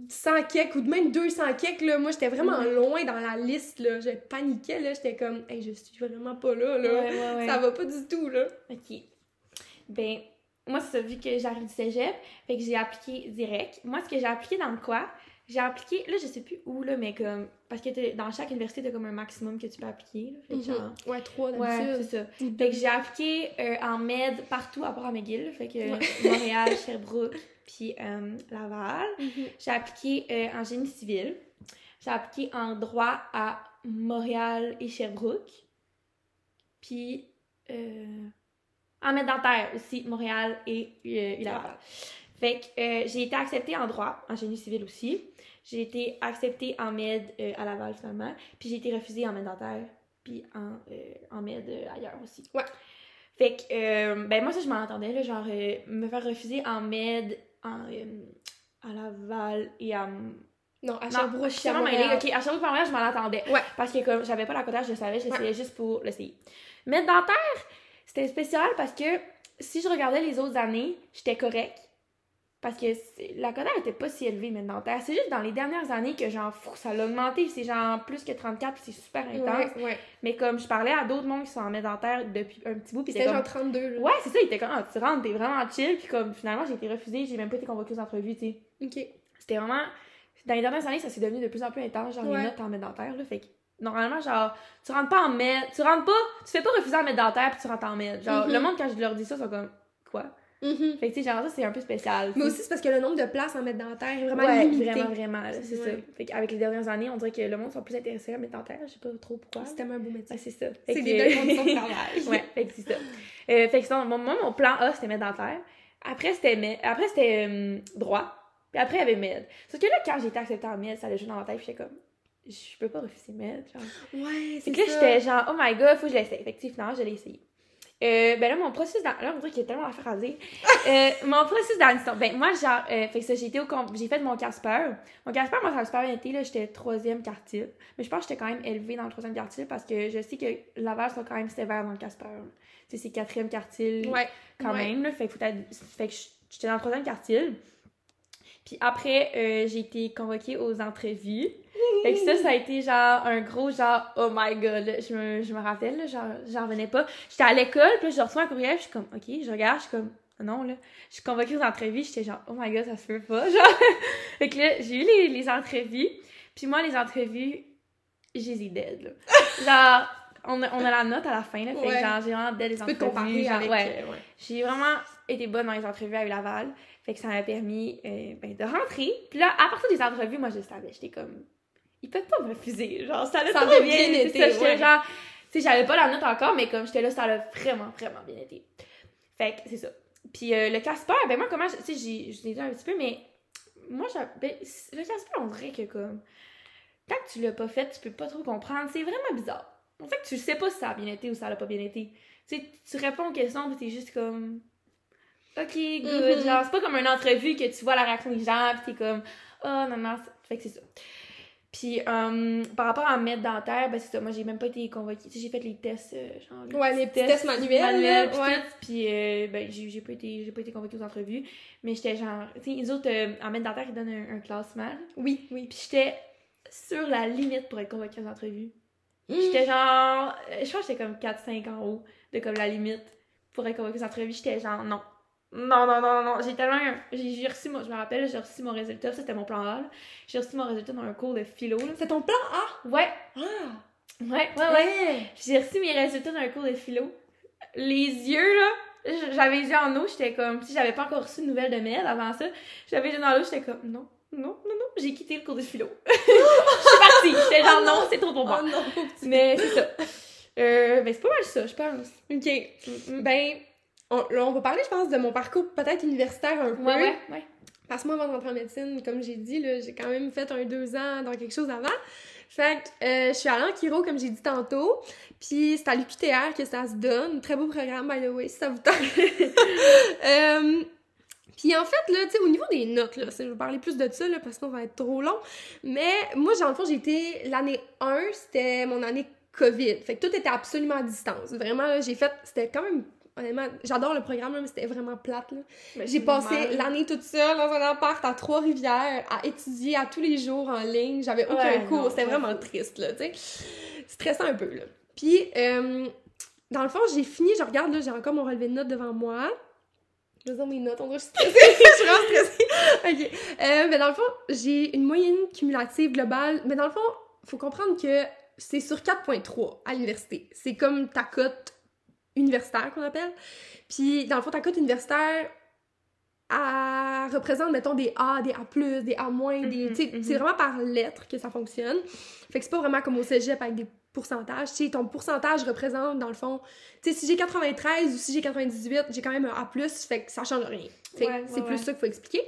Speaker 2: 100 kek ou de même 200 kek, là. Moi, j'étais vraiment
Speaker 1: Mhm.
Speaker 2: loin dans la liste, là. Je paniquais, là. J'étais comme, hey, je suis vraiment pas là, là.
Speaker 1: Ouais, ouais, ouais.
Speaker 2: Ça va pas du tout, là.
Speaker 1: Ok. Ben, moi, c'est ça, vu que j'arrive du cégep, fait que j'ai appliqué direct. Moi, ce que j'ai appliqué dans le quoi? J'ai appliqué, là, je sais plus où, là, mais comme. Parce que dans chaque université, t'as comme un maximum que tu peux appliquer, là. Fait que genre.
Speaker 2: Ouais, 3
Speaker 1: Ouais,
Speaker 2: d'habitude.
Speaker 1: c'est ça.
Speaker 2: Ou
Speaker 1: Fait que j'ai appliqué euh, en med partout à part à McGill. Fait que
Speaker 2: Ouais.
Speaker 1: Montréal, Sherbrooke, puis euh, Laval.
Speaker 2: Mhm.
Speaker 1: J'ai appliqué euh, en génie civil. J'ai appliqué en droit à Montréal et Sherbrooke. Puis euh, en med dentaire aussi, Montréal et euh, Laval. Fait que euh, j'ai été acceptée en droit, en génie civil aussi. J'ai été acceptée en med euh, à Laval finalement. Puis j'ai été refusée en med dentaire, puis en, euh, en med euh, ailleurs aussi.
Speaker 2: Ouais.
Speaker 1: Fait que, ben moi ça je m'en attendais, là, genre me faire refuser en med en, à Laval et à...
Speaker 2: Non, à Sherbrooke,
Speaker 1: je suis tellement mêlée. Ok, à Sherbrooke, Montréal, je m'en attendais.
Speaker 2: Ouais.
Speaker 1: Parce que comme j'avais pas la cotère, je le savais, j'essayais juste pour l'essayer. Med dentaire, c'était spécial parce que si je regardais les autres années, j'étais correct. Parce que la cotère était pas si élevée, dentaire. C'est juste dans les dernières années que genre, fou, ça l'a augmenté. C'est genre plus que 34 puis c'est super intense.
Speaker 2: Ouais, ouais.
Speaker 1: Mais comme je parlais à d'autres mondes qui sont en dentaire depuis un petit bout, puis
Speaker 2: C'était
Speaker 1: c'était
Speaker 2: genre
Speaker 1: comme...
Speaker 2: 32, là.
Speaker 1: Ouais, c'est ça, il était comme, ah, tu rentres, t'es vraiment chill, puis comme finalement j'ai été refusée, j'ai même pas été convoquée aux entrevues, tu sais.
Speaker 2: Ok.
Speaker 1: C'était vraiment. Dans les dernières années, ça s'est devenu de plus en plus intense, genre
Speaker 2: Ouais.
Speaker 1: les notes en med dentaire, là. Fait que normalement, genre, tu rentres pas en med, tu rentres pas, tu fais pas refuser en med dentaire puis tu rentres en med. Genre,
Speaker 2: Mhm.
Speaker 1: le monde, quand je leur dis ça, ils sont comme, quoi?
Speaker 2: Mhm.
Speaker 1: Fait que, tu sais, genre, ça, c'est un peu spécial.
Speaker 2: Mais aussi, c'est parce que le nombre de places en mettre dentaire est vraiment
Speaker 1: ouais,
Speaker 2: limité.
Speaker 1: vraiment, vraiment, c'est
Speaker 2: Ouais.
Speaker 1: ça. Fait qu'avec les dernières années, on dirait que le monde sont plus intéressés à med dentaire, je sais pas trop pourquoi.
Speaker 2: C'est tellement un beau métier.
Speaker 1: C'est ça. Fait
Speaker 2: C'est
Speaker 1: que-
Speaker 2: des belles conditions de travail.
Speaker 1: ouais, fait que c'est ça. Euh, fait que sinon, mon, moi, mon plan A, c'était. Après, c'était med- après c'était euh, droit. Puis après, il y avait med. Sauf que là, quand j'ai été acceptée en med, ça allait juste dans ma tête, puis j'étais comme, je peux pas refuser med, genre.
Speaker 2: Ouais,
Speaker 1: Fait
Speaker 2: c'est
Speaker 1: que là,
Speaker 2: ça.
Speaker 1: j'étais genre, oh my god, faut que je l'essaye. Fait que, finalement, je l'ai essayé. Euh, ben là, mon processus dans... Là, on dirait qu'il y a tellement d'affaires à dire. Euh, mon processus d'admission. Ben, moi, genre, euh, fait que ça, j'ai été au... com- J'ai fait mon Casper. Mon Casper, moi, ça a super bien été, là. J'étais troisième quartile. Mais je pense que j'étais quand même élevée dans le troisième quartile parce que je sais que Laval sont quand même sévères dans le Casper. Tu sais, c'est quatrième quartile
Speaker 2: Ouais.
Speaker 1: quand
Speaker 2: ouais.
Speaker 1: même, là. Fait que, faut fait que j'étais dans le troisième quartile. Puis après, euh, j'ai été convoquée aux entrevues. Fait que ça, ça a été genre un gros genre, oh my god, je me, je me rappelle, là, genre, j'en revenais pas. J'étais à l'école, puis là, je reçois un courriel, je suis comme, ok, je regarde, je suis comme, non, là. Je suis convoquée aux entrevues, j'étais genre, oh my god, ça se peut pas, genre. fait que là, j'ai eu les, les entrevues, puis moi, les entrevues, j'ai les dead, là. genre, on a, on a la note à la fin, là, fait que genre, j'ai vraiment dead les entrevues. genre, ouais.
Speaker 2: euh, ouais.
Speaker 1: J'ai vraiment été bonne dans les entrevues à Laval. Fait que ça m'a permis euh, ben, de rentrer. Puis là, à partir des entrevues, moi, je savais. J'étais comme... Ils peuvent pas me refuser. Genre, ça allait
Speaker 2: Ça
Speaker 1: trop bien.
Speaker 2: été,
Speaker 1: ça,
Speaker 2: ouais.
Speaker 1: genre... Tu sais, j'avais pas la note encore, mais comme j'étais là, ça allait vraiment, vraiment bien été. Fait que c'est ça. Puis euh, le Casper, ben moi, comment... je- Tu sais, j'ai- je l'ai dit un petit peu, mais... Moi. Ben, le Casper, on dirait que comme... Tant que tu l'as pas fait, tu peux pas trop comprendre. C'est vraiment bizarre. En fait, tu sais pas si ça a bien été ou ça a pas bien été. Tu sais, tu réponds aux questions, pis t'es juste comme... Ok, good.
Speaker 2: Mhm.
Speaker 1: Genre, c'est pas comme une entrevue que tu vois la réaction des gens, pis t'es comme... Oh, non, non. Fait que c'est ça. Puis, euh, par rapport à mettre dentaire, ben c'est ça. Moi, j'ai même pas été convoquée. Tu sais, j'ai fait les tests, euh, genre...
Speaker 2: Ouais, les petits tests manuels,
Speaker 1: pis
Speaker 2: ouais.
Speaker 1: Puis, euh, ben, j'ai pas, été- pas été convoquée aux entrevues. Mais j'étais genre... Tu sais, les autres, euh, en mettre dentaire, ils donnent un, un classement.
Speaker 2: Oui, oui.
Speaker 1: Puis j'étais sur la limite pour être convoquée aux entrevues.
Speaker 2: Mm.
Speaker 1: J'étais genre. Je pense que j'étais comme 4-5 en haut de comme la limite pour être convoquée aux entrevues. J'étais genre non. Non, non, non, non. J'ai tellement. J'ai reçu, mon- je me rappelle, j'ai reçu mon résultat. Ça, C'était mon plan A. J'ai reçu mon résultat dans un cours de philo.
Speaker 2: C'est ton plan A?
Speaker 1: Ouais,
Speaker 2: Ah!
Speaker 1: ouais, ouais, ouais. J'ai reçu mes résultats dans un cours de philo. Les yeux, là. J'avais les yeux en eau, j'étais comme. Si j'avais pas encore reçu de nouvelles de Mel avant ça, j'avais les yeux dans l'eau, j'étais comme non, non, non, non. J'ai quitté le cours de philo. Je suis partie. J'étais genre non, c'est trop pour moi.
Speaker 2: Oh non,
Speaker 1: Mais c'est ça. Euh, ben c'est pas mal ça, je pense.
Speaker 2: Ok. Ben, on, là, on va parler, je pense, de mon parcours peut-être universitaire un peu.
Speaker 1: Ouais, ouais, ouais.
Speaker 2: Parce que moi, avant de rentrer en médecine, comme j'ai dit, j'ai quand même fait un deux ans dans quelque chose avant. Fait que euh, je suis allée en chiro, comme j'ai dit tantôt. Puis c'est à l'UQTR que ça se donne. Très beau programme, by the way, si ça vous tente. Euh, puis en fait, là, tu sais, au niveau des notes, là, je vais parler plus de ça, là, parce ça va être trop long. Mais moi, j'ai- en fond, j'ai été l'année 1, c'était mon année COVID. Fait que tout était absolument à distance. Vraiment, j'ai fait, c'était quand même, honnêtement, j'adore le programme, mais c'était vraiment plate, J'ai passé l'année toute seule dans un appart à Trois-Rivières à étudier à tous les jours en ligne. J'avais aucun
Speaker 1: Ouais,
Speaker 2: cours. C'était vraiment triste, là, tu sais. Stressant un peu, là. Puis, euh, dans le fond, j'ai fini, je regarde, là, j'ai encore mon relevé de notes devant moi. Je dire mes notes, on dirait je suis stressée. je suis vraiment stressée. OK. Euh, mais dans le fond, j'ai une moyenne cumulative globale. Mais dans le fond, faut comprendre que c'est sur 4.3 à l'université. C'est comme ta cote universitaire qu'on appelle. Puis, dans le fond, ta cote universitaire, elle représente, mettons, des A, des A+, des A-, des...
Speaker 1: Mhm, mhm.
Speaker 2: C'est vraiment par lettre que ça fonctionne. Fait que c'est pas vraiment comme au cégep avec des pourcentages. Ton pourcentage représente, dans le fond... Tu sais, si j'ai 93 ou si j'ai 98, j'ai quand même un A+, fait que ça change rien.
Speaker 1: Ouais,
Speaker 2: c'est
Speaker 1: ouais,
Speaker 2: plus ça qu'il faut expliquer.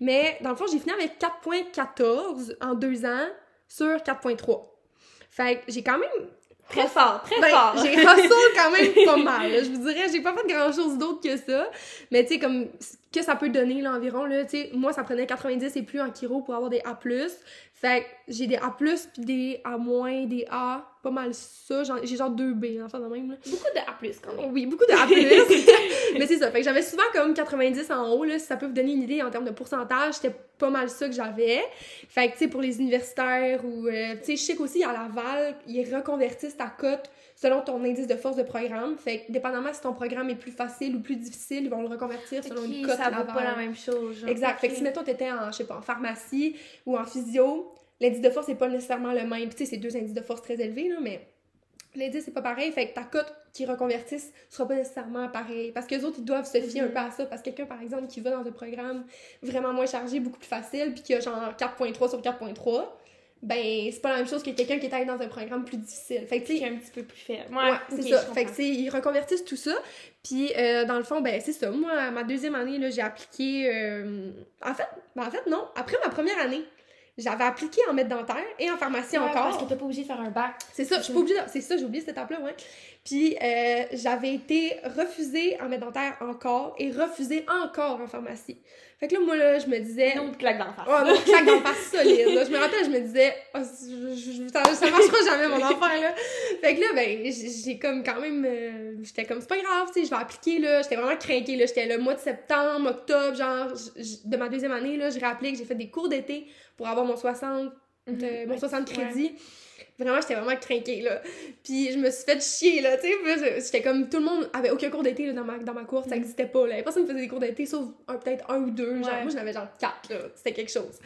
Speaker 2: Mais, dans le fond, j'ai fini avec 4.14 en deux ans sur 4.3. Fait que j'ai quand même
Speaker 1: Très fort, très
Speaker 2: ben,
Speaker 1: fort.
Speaker 2: j'ai hustle quand même pas mal. là. Je vous dirais, j'ai pas fait grand chose d'autre que ça. Mais tu sais, comme, que ça peut donner, là, environ, là, tu sais, moi, ça prenait 90 et plus en chiro pour avoir des A+. Fait que j'ai des A+, puis des A-, des A, pas mal ça. J'ai genre deux B, enfin, de même, là.
Speaker 1: Beaucoup de A+, quand même.
Speaker 2: Oui, beaucoup de A+. mais c'est ça. Fait que j'avais souvent comme 90 en haut, là, si ça peut vous donner une idée en termes de pourcentage, c'était pas mal ça que j'avais. Fait que, tu sais, pour les universitaires ou, euh, tu sais, je sais qu'aussi à Laval, ils reconvertissent ta cote selon ton indice de force de programme. Fait que, dépendamment si ton programme est plus facile ou plus difficile, ils vont le reconvertir selon une
Speaker 1: Ok,
Speaker 2: cote
Speaker 1: ça vaut pas la même chose. genre.
Speaker 2: Exact. Fait que si, mettons, t'étais en, je sais pas, en pharmacie ou en physio, l'indice de force n'est pas nécessairement le même. Tu sais, c'est deux indices de force très élevés, là, mais l'indice, c'est pas pareil. Fait que ta cote qui reconvertissent sera pas nécessairement pareil. Parce que les autres, ils doivent se fier
Speaker 1: Mhm.
Speaker 2: un peu à ça. Parce que quelqu'un, par exemple, qui va dans un programme vraiment moins chargé, beaucoup plus facile, puis qui a genre 4.3 sur 4.3, ben, c'est pas la même chose que quelqu'un qui est allé dans un programme plus difficile. Fait que, tu sais,
Speaker 1: un petit peu plus faible.
Speaker 2: Ouais,
Speaker 1: Ouais,
Speaker 2: c'est ça. Fait que, tu sais, ils reconvertissent tout ça. Puis, euh, dans le fond, ben, c'est ça. Moi, à ma deuxième année, là, j'ai appliqué. euh, En fait, ben, en fait, non. Après ma première année, j'avais appliqué en maître dentaire et en pharmacie
Speaker 1: Ouais,
Speaker 2: encore.
Speaker 1: Parce que t'es pas obligé de faire un bac.
Speaker 2: C'est ça, je suis pas obligée de- C'est ça, j'ai oublié cette étape-là, ouais. Puis, euh, j'avais été refusée en maître dentaire encore et refusée encore en pharmacie. Fait que là, moi, là, je me disais.
Speaker 1: Autre claque d'en face.
Speaker 2: Oh non, claque d'en face solide. Là. Je me rappelle, je me disais, oh, je- je- je- ça, ça marchera jamais mon affaire là. Fait que là, ben, j'ai comme quand même, euh, j'étais comme c'est pas grave, tu sais, je vais appliquer là. J'étais vraiment craquée là. J'étais le mois de septembre, octobre, genre j- j- de ma deuxième année là, j'ai rappelé que j'ai fait des cours d'été pour avoir mon 60,
Speaker 1: Mhm.
Speaker 2: euh, mon 60 crédits. Vraiment, j'étais vraiment craquée, là. Puis je me suis fait chier, là, tu sais. J'étais comme, tout le monde avait aucun cours d'été là, dans, ma, dans ma cour, ça n'existait pas, là. Personne ne faisait des cours d'été, sauf peut-être un ou deux. Genre,
Speaker 1: Ouais.
Speaker 2: moi, j'en avais genre quatre, là. C'était quelque chose.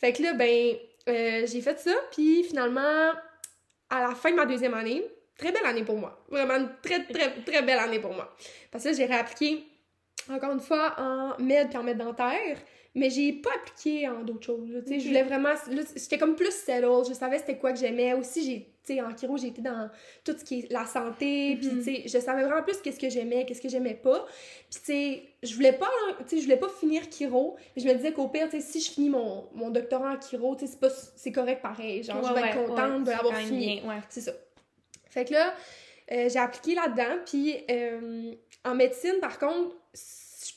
Speaker 2: Fait que là, ben, euh, j'ai fait ça, puis finalement, à la fin de ma deuxième année, très belle année pour moi. Vraiment une très, très, très belle année pour moi. Parce que j'ai réappliqué, encore une fois, en med puis en med dentaire. Mais j'ai pas appliqué en d'autres choses. là, tu sais.
Speaker 1: Ok.
Speaker 2: Je voulais vraiment. J'étais comme plus settle. Je savais c'était quoi que j'aimais. Aussi, j'ai, tu sais, en chiro, j'ai été dans tout ce qui est la santé. Puis, tu sais, je savais vraiment plus qu'est-ce que j'aimais, qu'est-ce que j'aimais pas. Puis, tu sais, je voulais pas, tu sais, je voulais pas finir chiro. Mais je me disais qu'au pire, tu sais, si je finis mon, mon doctorat en chiro, tu sais, c'est pas- c'est correct pareil. Genre, je vais être contente de l'avoir fini.
Speaker 1: Ouais.
Speaker 2: C'est ça. Fait que là, euh, j'ai appliqué là-dedans. Puis euh, en médecine, par contre,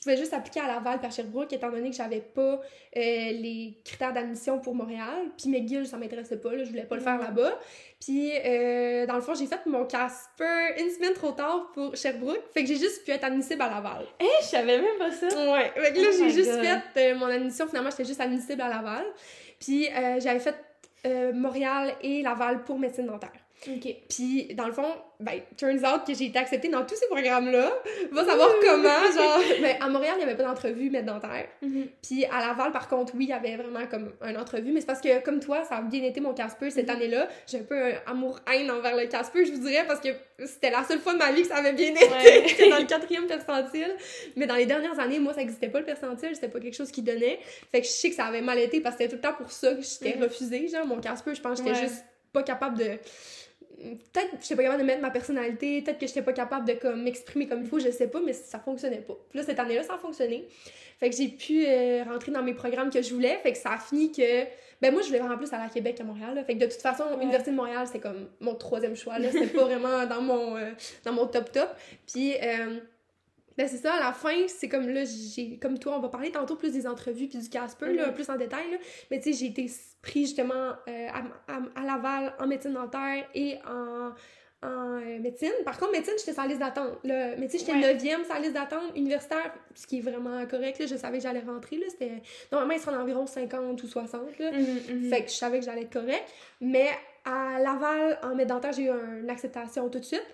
Speaker 2: pouvais juste appliquer à Laval par Sherbrooke, étant donné que j'avais pas euh, les critères d'admission pour Montréal. Puis McGill, ça m'intéressait pas, là, je voulais pas le faire
Speaker 1: Mhm.
Speaker 2: là-bas. Puis euh, dans le fond, j'ai fait mon Casper une semaine trop tard pour Sherbrooke. Fait que j'ai juste pu être admissible à Laval.
Speaker 1: Eh, je savais même pas ça.
Speaker 2: Ouais, fait que là,
Speaker 1: Oh
Speaker 2: j'ai juste
Speaker 1: God.
Speaker 2: fait euh, mon admission. Finalement, j'étais juste admissible à Laval. Puis j'avais fait Montréal et Laval pour médecine dentaire.
Speaker 1: Ok.
Speaker 2: Puis, dans le fond, ben, turns out que j'ai été acceptée dans tous ces programmes-là. Va savoir comment, genre... Ben, à Montréal, il n'y avait pas d'entrevue med dentaire.
Speaker 1: Mhm.
Speaker 2: Puis à Laval, par contre, oui, il y avait vraiment comme une entrevue. Mais c'est parce que, comme toi, ça a bien été mon Casper cette
Speaker 1: Mhm.
Speaker 2: année-là. J'ai un peu un amour-haine envers le Casper, je vous dirais, parce que c'était la seule fois de ma vie que ça avait bien été.
Speaker 1: Ouais.
Speaker 2: J'étais dans le quatrième percentile. Mais dans les dernières années, moi, ça n'existait pas le percentile. C'était pas quelque chose qui donnait. Fait que je sais que ça avait mal été parce que c'était tout le temps pour ça que j'étais
Speaker 1: Mhm.
Speaker 2: refusée. Genre, mon Casper, je pense que j'étais
Speaker 1: Ouais.
Speaker 2: juste pas capable de peut-être que j'étais pas capable de mettre ma personnalité, peut-être que j'étais pas capable de comme m'exprimer comme il faut, je sais pas, mais ça fonctionnait pas. Puis là, cette année-là, ça a fonctionné. Fait que j'ai pu euh, rentrer dans mes programmes que je voulais, fait que ça a fini que... Ben moi, je voulais vraiment plus aller à Québec qu'à Montréal, là. Fait que de toute façon,
Speaker 1: Ouais.
Speaker 2: Université de Montréal, c'était comme mon troisième choix, là. C'était pas vraiment dans mon, euh, dans mon top-top. Puis... euh, ben c'est ça, à la fin, c'est comme là, j'ai comme toi, on va parler tantôt plus des entrevues puis du Casper, là,
Speaker 1: Mhm.
Speaker 2: plus en détail, là. Mais tu sais, j'ai été pris justement euh, à, à- à Laval en médecine dentaire et en, en euh, médecine. Par contre, médecine, j'étais sur la liste d'attente. Mais tu sais, j'étais
Speaker 1: Ouais.
Speaker 2: 9e sur la liste d'attente universitaire, ce qui est vraiment correct, là. Je savais que j'allais rentrer, là. C'était... Normalement, ils seraient environ 50 ou 60, là.
Speaker 1: Mhm, mhm.
Speaker 2: Fait que je savais que j'allais être correct. Mais à Laval, en médecine dentaire, j'ai eu un- une acceptation tout de suite.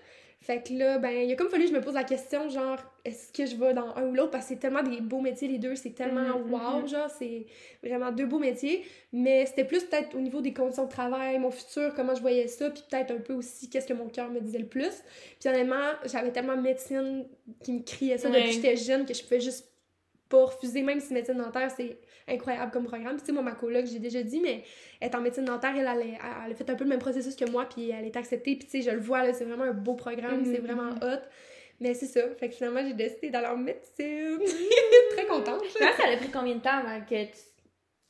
Speaker 2: Fait que là, ben, il a comme fallu que je me pose la question, genre, est-ce que je vais dans un ou l'autre? Parce que c'est tellement des beaux métiers, les deux, c'est tellement
Speaker 1: Mhm,
Speaker 2: wow,
Speaker 1: mhm.
Speaker 2: genre, c'est vraiment deux beaux métiers. Mais c'était plus peut-être au niveau des conditions de travail, mon futur, comment je voyais ça, puis peut-être un peu aussi qu'est-ce que mon cœur me disait le plus. Puis honnêtement, j'avais tellement de médecine qui me criait ça
Speaker 1: Ouais.
Speaker 2: depuis que j'étais jeune que je pouvais juste pas refuser, même si médecine dentaire, c'est incroyable comme programme. Puis tu sais, moi, ma coloc, j'ai déjà dit, mais elle est en médecine dentaire, elle, elle, a- elle a fait un peu le même processus que moi, puis elle est acceptée. Puis tu sais, je le vois, là, c'est vraiment un beau programme,
Speaker 1: Mhm,
Speaker 2: c'est vraiment
Speaker 1: mhm.
Speaker 2: hot. Mais c'est ça, fait que finalement, j'ai décidé d'aller en médecine. Très contente.
Speaker 1: Comment ça a pris combien de temps avant que tu...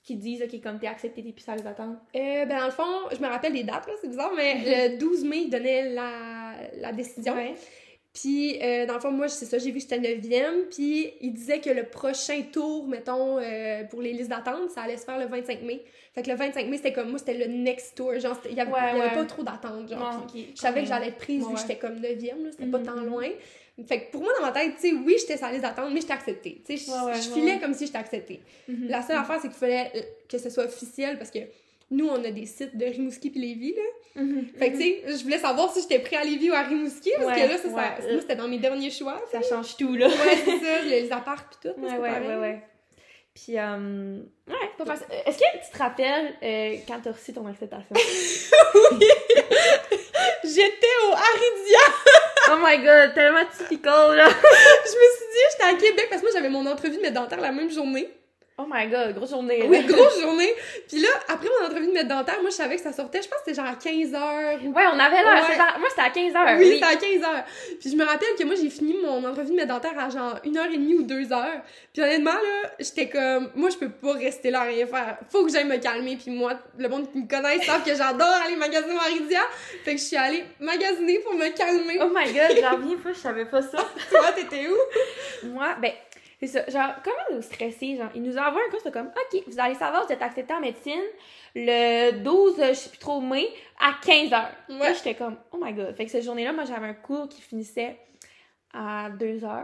Speaker 1: qu'ils te disent, OK, comme t'es accepté, t'es plus à les attendre?
Speaker 2: Euh, ben, dans le fond, je me rappelle des dates, là, c'est bizarre, mais le 12 mai, il donnait la, la décision.
Speaker 1: Ouais.
Speaker 2: Puis, euh, dans le fond, moi, c'est ça, j'ai vu que j'étais 9e, puis il disait que le prochain tour, mettons, euh, pour les listes d'attente, ça allait se faire le 25 mai. Fait que le 25 mai, c'était comme moi, c'était le next tour. Genre, il y avait,
Speaker 1: Ouais,
Speaker 2: pas trop d'attente, genre. Je savais que j'allais être prise
Speaker 1: Ouais,
Speaker 2: vu que j'étais comme 9e, là, c'était pas tant
Speaker 1: mhm.
Speaker 2: loin. Fait que pour moi, dans ma tête, tu sais, oui, j'étais sur la liste d'attente, mais j'étais acceptée. Tu sais, je- filais comme si j'étais acceptée.
Speaker 1: Mhm.
Speaker 2: La seule affaire, c'est qu'il fallait euh, que ce soit officiel parce que nous, on a des sites de Rimouski puis Lévis, là.
Speaker 1: Mhm,
Speaker 2: Fait que,
Speaker 1: mhm.
Speaker 2: tu sais, je voulais savoir si j'étais prêt à Lévis ou à Rimouski parce
Speaker 1: Ouais,
Speaker 2: que là, ça, ça- moi, c'était dans mes derniers choix.
Speaker 1: Ça change tout, là.
Speaker 2: Ouais, c'est ça, les apparts pis tout.
Speaker 1: Ouais, ouais, ouais, ouais. Puis, euh, ouais, pas facile. Est-ce que tu te rappelles euh, quand t'as reçu ton acceptation?
Speaker 2: J'étais au Aridia!
Speaker 1: oh my god, tellement typical, là!
Speaker 2: Je me suis dit, j'étais à Québec parce que moi, j'avais mon entrevue de médecin dentaire la même journée.
Speaker 1: Oh my god, grosse journée.
Speaker 2: Oui, grosse journée. Puis là, après mon entrevue de médecin dentaire, moi, je savais que ça sortait, je pense que c'était genre à 15h.
Speaker 1: Ouais, on avait l'heure.
Speaker 2: Ouais.
Speaker 1: c'était à- Moi, c'était à 15h.
Speaker 2: Oui, c'était à 15h. Puis je me rappelle que moi, j'ai fini mon entrevue de médecin dentaire à genre 1h30 ou 2h. Puis honnêtement, là, j'étais comme, moi, je peux pas rester là à rien faire. Faut que j'aille me calmer. Puis moi, le monde qui me connaît savent que j'adore aller magasiner au Aridia. Fait que je suis allée magasiner pour me calmer.
Speaker 1: Oh my god, j'en pas, je savais pas ça.
Speaker 2: Toi, t'étais où?
Speaker 1: Moi, ben, c'est ça. Genre, comment nous stresser? Genre, ils nous envoient un cours, comme, OK, vous allez savoir, vous êtes accepté en médecine le 12, euh, je sais plus trop, mai, à 15h. Là,
Speaker 2: Ouais.
Speaker 1: j'étais comme, oh my god. Fait que cette journée-là, moi, j'avais un cours qui finissait à 2h.